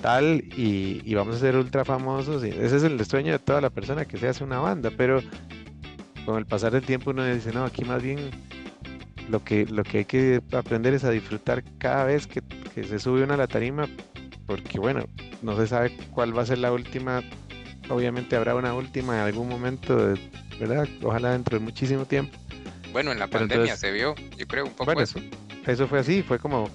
tal y, y vamos a ser ultra famosos. Y ese es el sueño de toda la persona que se hace una banda, pero con el pasar del tiempo uno dice, no, aquí más bien lo que, lo que hay que aprender es a disfrutar cada vez que, se sube uno a la tarima, porque bueno, no se sabe cuál va a ser la última, obviamente habrá una última en algún momento, de- ¿verdad? Ojalá dentro de muchísimo tiempo. Bueno, en la Pero pandemia entonces- se vio, yo creo, un poco Bueno, eso. Eso fue así, fue como,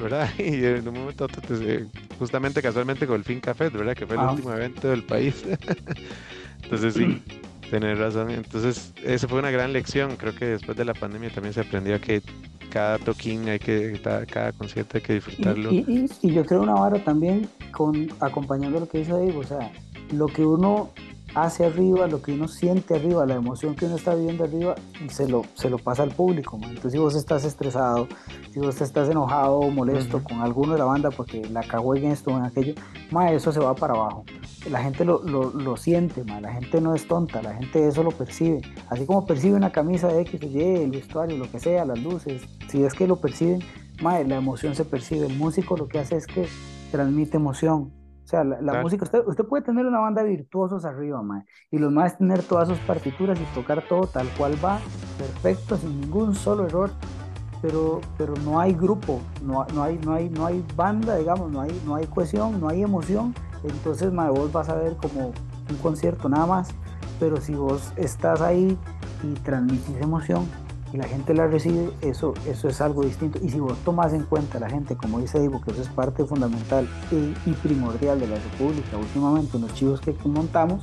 ¿verdad? Y en un momento pues, eh, justamente casualmente con el Fin Café, ¿verdad? Que fue el Ah. último evento del país. Entonces sí, tenés razón. Entonces, esa fue una gran lección. Creo que después de la pandemia también se aprendió que cada toquín hay que, cada, cada concierto hay que Y, disfrutarlo. y- y- y yo creo una vara también con acompañando lo que dice Dave, o sea, lo que uno hace arriba, lo que uno siente arriba, la emoción que uno está viviendo arriba, se lo, se lo pasa al público. man. Entonces, si vos estás estresado, si vos estás enojado o molesto con alguno de la banda porque la cagó en esto o en aquello, ma, eso se va para abajo. La gente lo, lo, lo siente, ma, la gente no es tonta, la gente eso lo percibe. Así como percibe una camisa de X o Y, el vestuario, lo que sea, las luces, si es que lo perciben, ma, la emoción se percibe. El músico lo que hace es que transmite emoción. O sea, la, música, usted, usted puede tener una banda de virtuosos arriba, ma, y los más tener todas sus partituras y tocar todo tal cual va, perfecto, sin ningún solo error, pero, pero no hay grupo, no, no, hay, no, hay, no hay banda, digamos, no hay, no hay cohesión, no hay emoción, entonces ma, vos vas a ver como un concierto nada más, pero si vos estás ahí y transmitís emoción y la gente la recibe, eso, eso es algo distinto. Y si vos tomás en cuenta a la gente, como dice Ivo, que eso es parte fundamental y, y primordial de la República, últimamente en los chivos que montamos,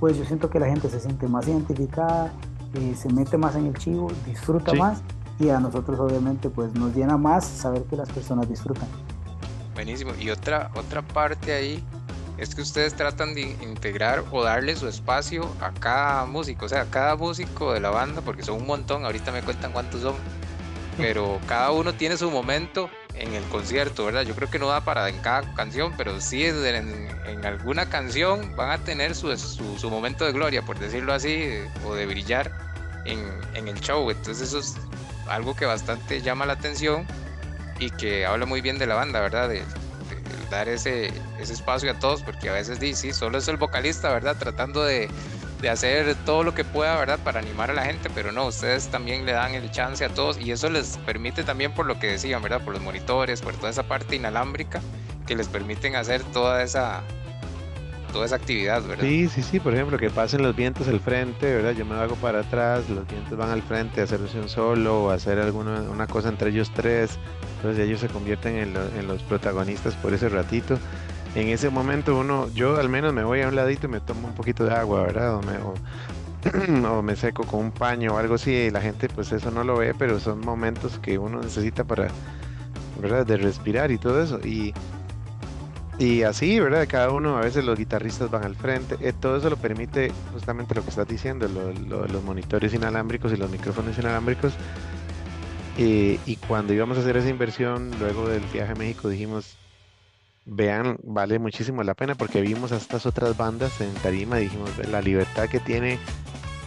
pues yo siento que la gente se siente más identificada, eh, se mete más en el chivo, disfruta Sí. más y a nosotros obviamente pues nos llena más saber que las personas disfrutan. Buenísimo. Y otra, otra parte ahí es que ustedes tratan de integrar o darle su espacio a cada músico, o sea, cada músico de la banda, porque son un montón, ahorita me cuentan cuántos son, pero cada uno tiene su momento en el concierto, ¿verdad? Yo creo que no da para en cada canción, pero sí en, en alguna canción van a tener su, su, su momento de gloria, por decirlo así, o de brillar en, en el show. Entonces eso es algo que bastante llama la atención y que habla muy bien de la banda, ¿verdad? De dar ese, espacio a todos, porque a veces di, sí, solo es el vocalista, ¿verdad? Tratando de, de hacer todo lo que pueda, ¿verdad? Para animar a la gente, pero no, ustedes también le dan el chance a todos y eso les permite también por lo que decían, ¿verdad? Por los monitores, por toda esa parte inalámbrica que les permiten hacer toda esa toda esa actividad, ¿verdad? Sí, sí, sí, por ejemplo, que pasen los vientos al frente, ¿verdad? Yo me hago para atrás, los vientos van al frente a hacerse un solo o hacer alguna una cosa entre ellos tres, entonces ellos se convierten en, lo- en los protagonistas por ese ratito. En ese momento uno, yo al menos me voy a un ladito y me tomo un poquito de agua, ¿verdad? O me, o me seco con un paño o algo así y la gente pues eso no lo ve, pero son momentos que uno necesita para, ¿verdad? De respirar y todo eso. Y, y así, ¿verdad? Cada uno, a veces los guitarristas van al frente. eh, todo eso lo permite justamente lo que estás diciendo, lo- lo- los monitores inalámbricos y los micrófonos inalámbricos. Eh, y cuando íbamos a hacer esa inversión, luego del viaje a México, dijimos, vean, vale muchísimo la pena porque vimos a estas otras bandas en tarima, dijimos, "Ve la libertad que tiene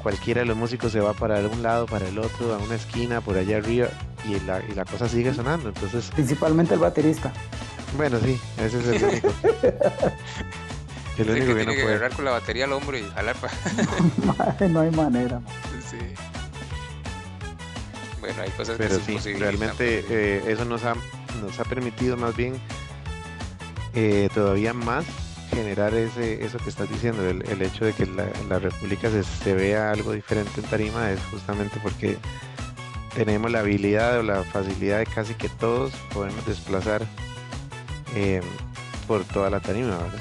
cualquiera de los músicos se va para un lado, para el otro, a una esquina, por allá arriba, y la, y la cosa sigue sonando. Entonces, Principalmente el baterista. Bueno, sí, ese es el único. El único que que no tiene que puede. agarrar con la batería al hombro y jalar para... No hay manera. man. sí. Bueno, hay cosas que Pero se sí, realmente pero- eh, eso nos ha, nos ha permitido más bien eh, todavía más generar ese, eso que estás diciendo, el, el hecho de que la, la República se, se vea algo diferente en tarima es justamente porque tenemos la habilidad o la facilidad de casi que todos podemos desplazar eh, por toda la tarima, ¿verdad?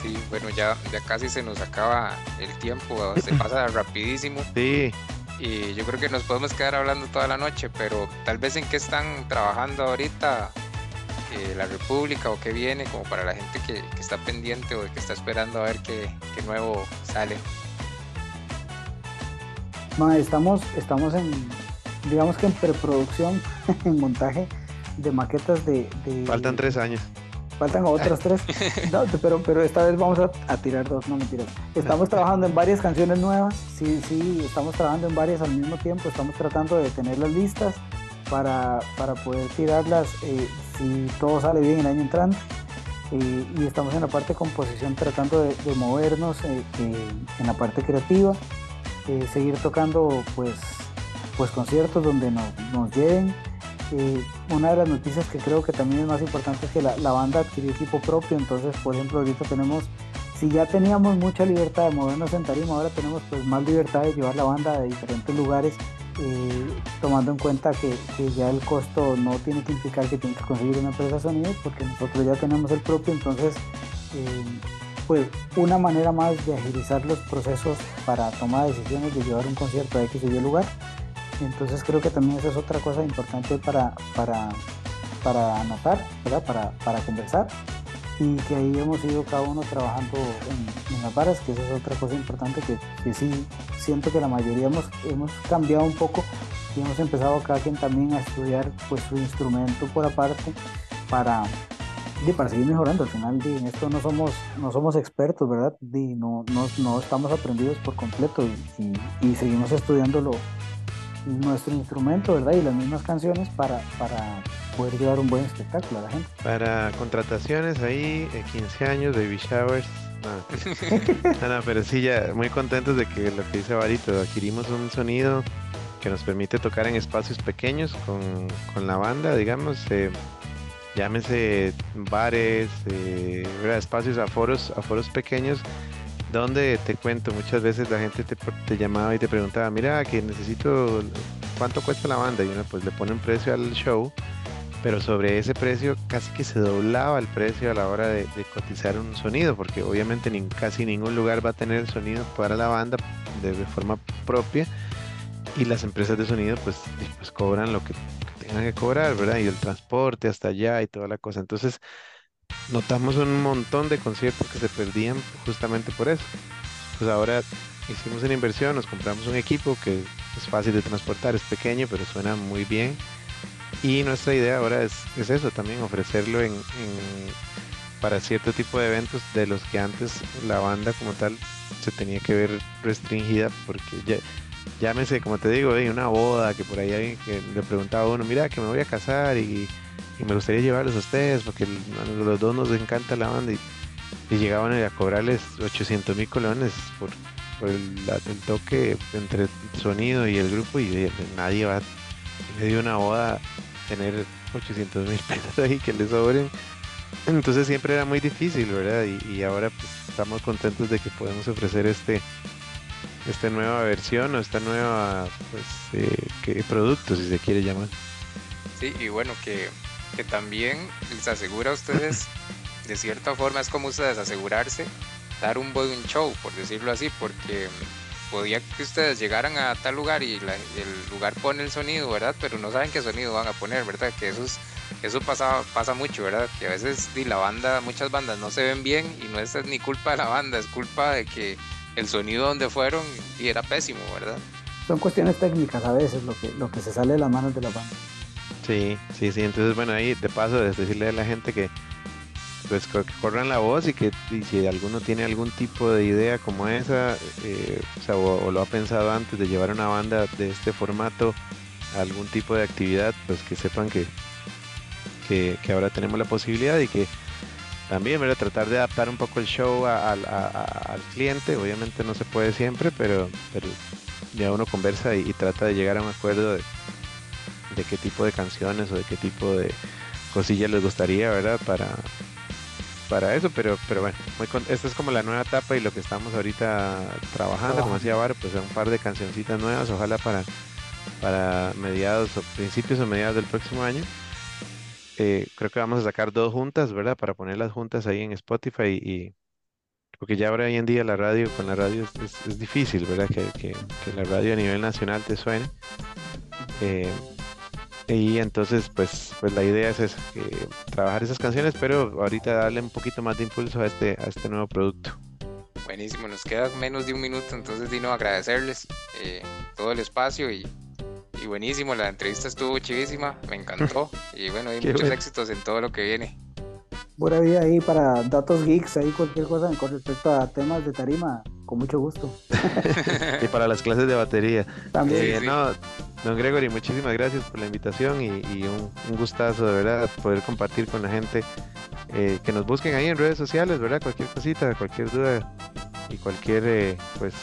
Sí, bueno, ya, ya casi se nos acaba el tiempo, se pasa rapidísimo Sí, y yo creo que nos podemos quedar hablando toda la noche, pero tal vez en qué están trabajando ahorita eh, la República o qué viene, como para la gente que, que está pendiente o que está esperando a ver qué, qué nuevo sale. Ma, estamos, estamos en, digamos que en preproducción, en montaje de maquetas de... de- faltan tres años. Faltan otras tres. No, pero, pero esta vez vamos a, a tirar dos, no mentiras. Estamos trabajando en varias canciones nuevas. Sí, sí, estamos trabajando en varias al mismo tiempo. Estamos tratando de tenerlas listas para, para poder tirarlas eh, si todo sale bien el año entrante. Eh, y estamos en la parte de composición tratando de, de movernos eh, eh, en la parte creativa. eh, seguir tocando pues, pues conciertos donde nos, nos lleven. Una de las noticias que creo que también es más importante es que la, banda adquirió equipo propio, entonces por ejemplo ahorita tenemos, si ya teníamos mucha libertad de movernos en tarima, ahora tenemos pues más libertad de llevar la banda a diferentes lugares, eh, tomando en cuenta que, ya el costo no tiene que implicar que tiene que conseguir una empresa de sonido, porque nosotros ya tenemos el propio, entonces eh, pues una manera más de agilizar los procesos para toma de decisiones de llevar un concierto a X o Y lugar. Entonces creo que también eso es otra cosa importante para, para, para anotar, ¿verdad? Para, para conversar. Y que ahí hemos ido cada uno trabajando en, las varas, que esa es otra cosa importante que, que sí siento que la mayoría hemos, hemos cambiado un poco y hemos empezado cada quien también a estudiar pues su instrumento por aparte para, y para seguir mejorando. Al final en esto no somos, no somos expertos, ¿verdad? Di, no, no, no estamos aprendidos por completo y, y- y seguimos estudiando lo- nuestro instrumento, ¿verdad? Y las mismas canciones para, para poder llevar un buen espectáculo a la gente. Para contrataciones ahí, eh, 15 años, baby showers. No, no, no, pero sí, ya muy contentos de que lo que dice Varito, adquirimos un sonido que nos permite tocar en espacios pequeños con, con la banda, digamos, eh, llámese bares, eh, espacios aforos, aforos pequeños, donde te cuento, muchas veces la gente te, te llamaba y te preguntaba, mira, que necesito, ¿cuánto cuesta la banda? Y uno pues le pone un precio al show pero sobre ese precio casi que se doblaba el precio a la hora de, cotizar un sonido, porque obviamente casi ningún lugar va a tener el sonido para la banda de, forma propia y las empresas de sonido pues, pues cobran lo que tengan que cobrar, ¿verdad? Y el transporte hasta allá y toda la cosa. Entonces notamos un montón de conciertos que se perdían justamente por eso. Pues ahora hicimos una inversión, nos compramos un equipo que es fácil de transportar, es pequeño, pero suena muy bien. Y nuestra idea ahora es, es eso también, ofrecerlo en, en- para cierto tipo de eventos de los que antes la banda como tal se tenía que ver restringida porque ya, llámese, como te digo, hay una boda que por ahí alguien que le preguntaba a uno, mira que me voy a casar y, y me gustaría llevarlos a ustedes porque los dos nos encanta la banda y, llegaban a cobrarles 800 mil colones por, el, toque entre el sonido y el grupo y nadie va medio de una boda tener 800 mil pesos ahí que le sobren. Entonces siempre era muy difícil, ¿verdad? Y, ahora pues, estamos contentos de que podemos ofrecer este esta nueva versión o esta nueva pues eh, producto si se quiere llamar. Sí, y bueno, que, que también les asegura a ustedes, de cierta forma es como ustedes asegurarse, dar un buen show, por decirlo así, porque podía que ustedes llegaran a tal lugar y el lugar pone el sonido, ¿verdad? Pero no saben qué sonido van a poner, ¿verdad? Que eso es, eso pasa, pasa mucho, ¿verdad? Que a veces la banda, muchas bandas no se ven bien y no es ni culpa de la banda, es culpa de que el sonido donde fueron y era pésimo, ¿verdad? Son cuestiones técnicas a veces lo que, lo que se sale de las manos de la banda. Sí, sí, sí. Entonces, bueno, ahí de paso es decirle a la gente que pues que corran la voz y que si alguno tiene algún tipo de idea como esa, eh, o, lo ha pensado antes de llevar una banda de este formato a algún tipo de actividad, pues que sepan que, que, ahora tenemos la posibilidad y que también, ¿verdad? Tratar de adaptar un poco el show a- al- cliente. Obviamente no se puede siempre, pero, pero ya uno conversa y, y trata de llegar a un acuerdo de, de qué tipo de canciones o de qué tipo de cosillas les gustaría, ¿verdad? Para, para eso, pero, pero bueno, muy con- esta es como la nueva etapa y lo que estamos ahorita trabajando, como decía Bar, pues un par de cancioncitas nuevas, ojalá para, para mediados o principios o mediados del próximo año. Eh, creo que vamos a sacar dos juntas, ¿verdad? Para ponerlas juntas ahí en Spotify y porque ya ahora hoy en día la radio, con la radio es, es- difícil, ¿verdad? Que la radio a nivel nacional te suene. Eh, y entonces, pues, pues la idea es esa, que trabajar esas canciones, pero ahorita darle un poquito más de impulso a este, a este nuevo producto. Buenísimo, nos queda menos de un minuto, entonces Dino, agradecerles eh, todo el espacio y, y buenísimo, la entrevista estuvo chivísima, me encantó y bueno, hay muchos bueno. éxitos en todo lo que viene. Buena vida ahí para datos geeks, ahí cualquier cosa con respecto a temas de tarima, con mucho gusto. y para las clases de batería. También. Eh, sí. no, don Gregory, muchísimas gracias por la invitación y, y un, un gustazo de verdad poder compartir con la gente. eh, que nos busquen ahí en redes sociales, ¿verdad? Cualquier cosita, cualquier duda y cualquier eh, pues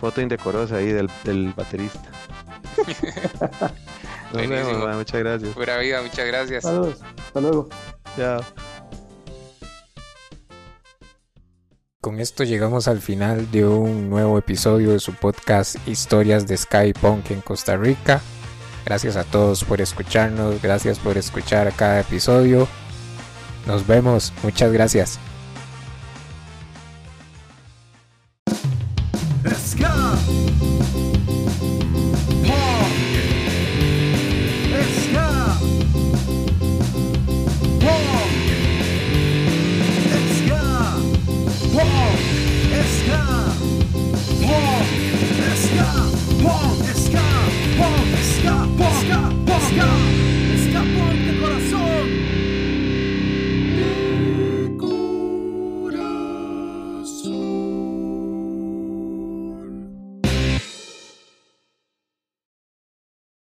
foto indecorosa ahí del, del baterista. Nos vemos, muchas gracias. Pura vida, muchas gracias. Saludos, hasta luego. Chao. Con esto llegamos al final de un nuevo episodio de su podcast Historias de Skypunk en Costa Rica. Gracias a todos por escucharnos, gracias por escuchar cada episodio. Nos vemos, muchas gracias. Let's go.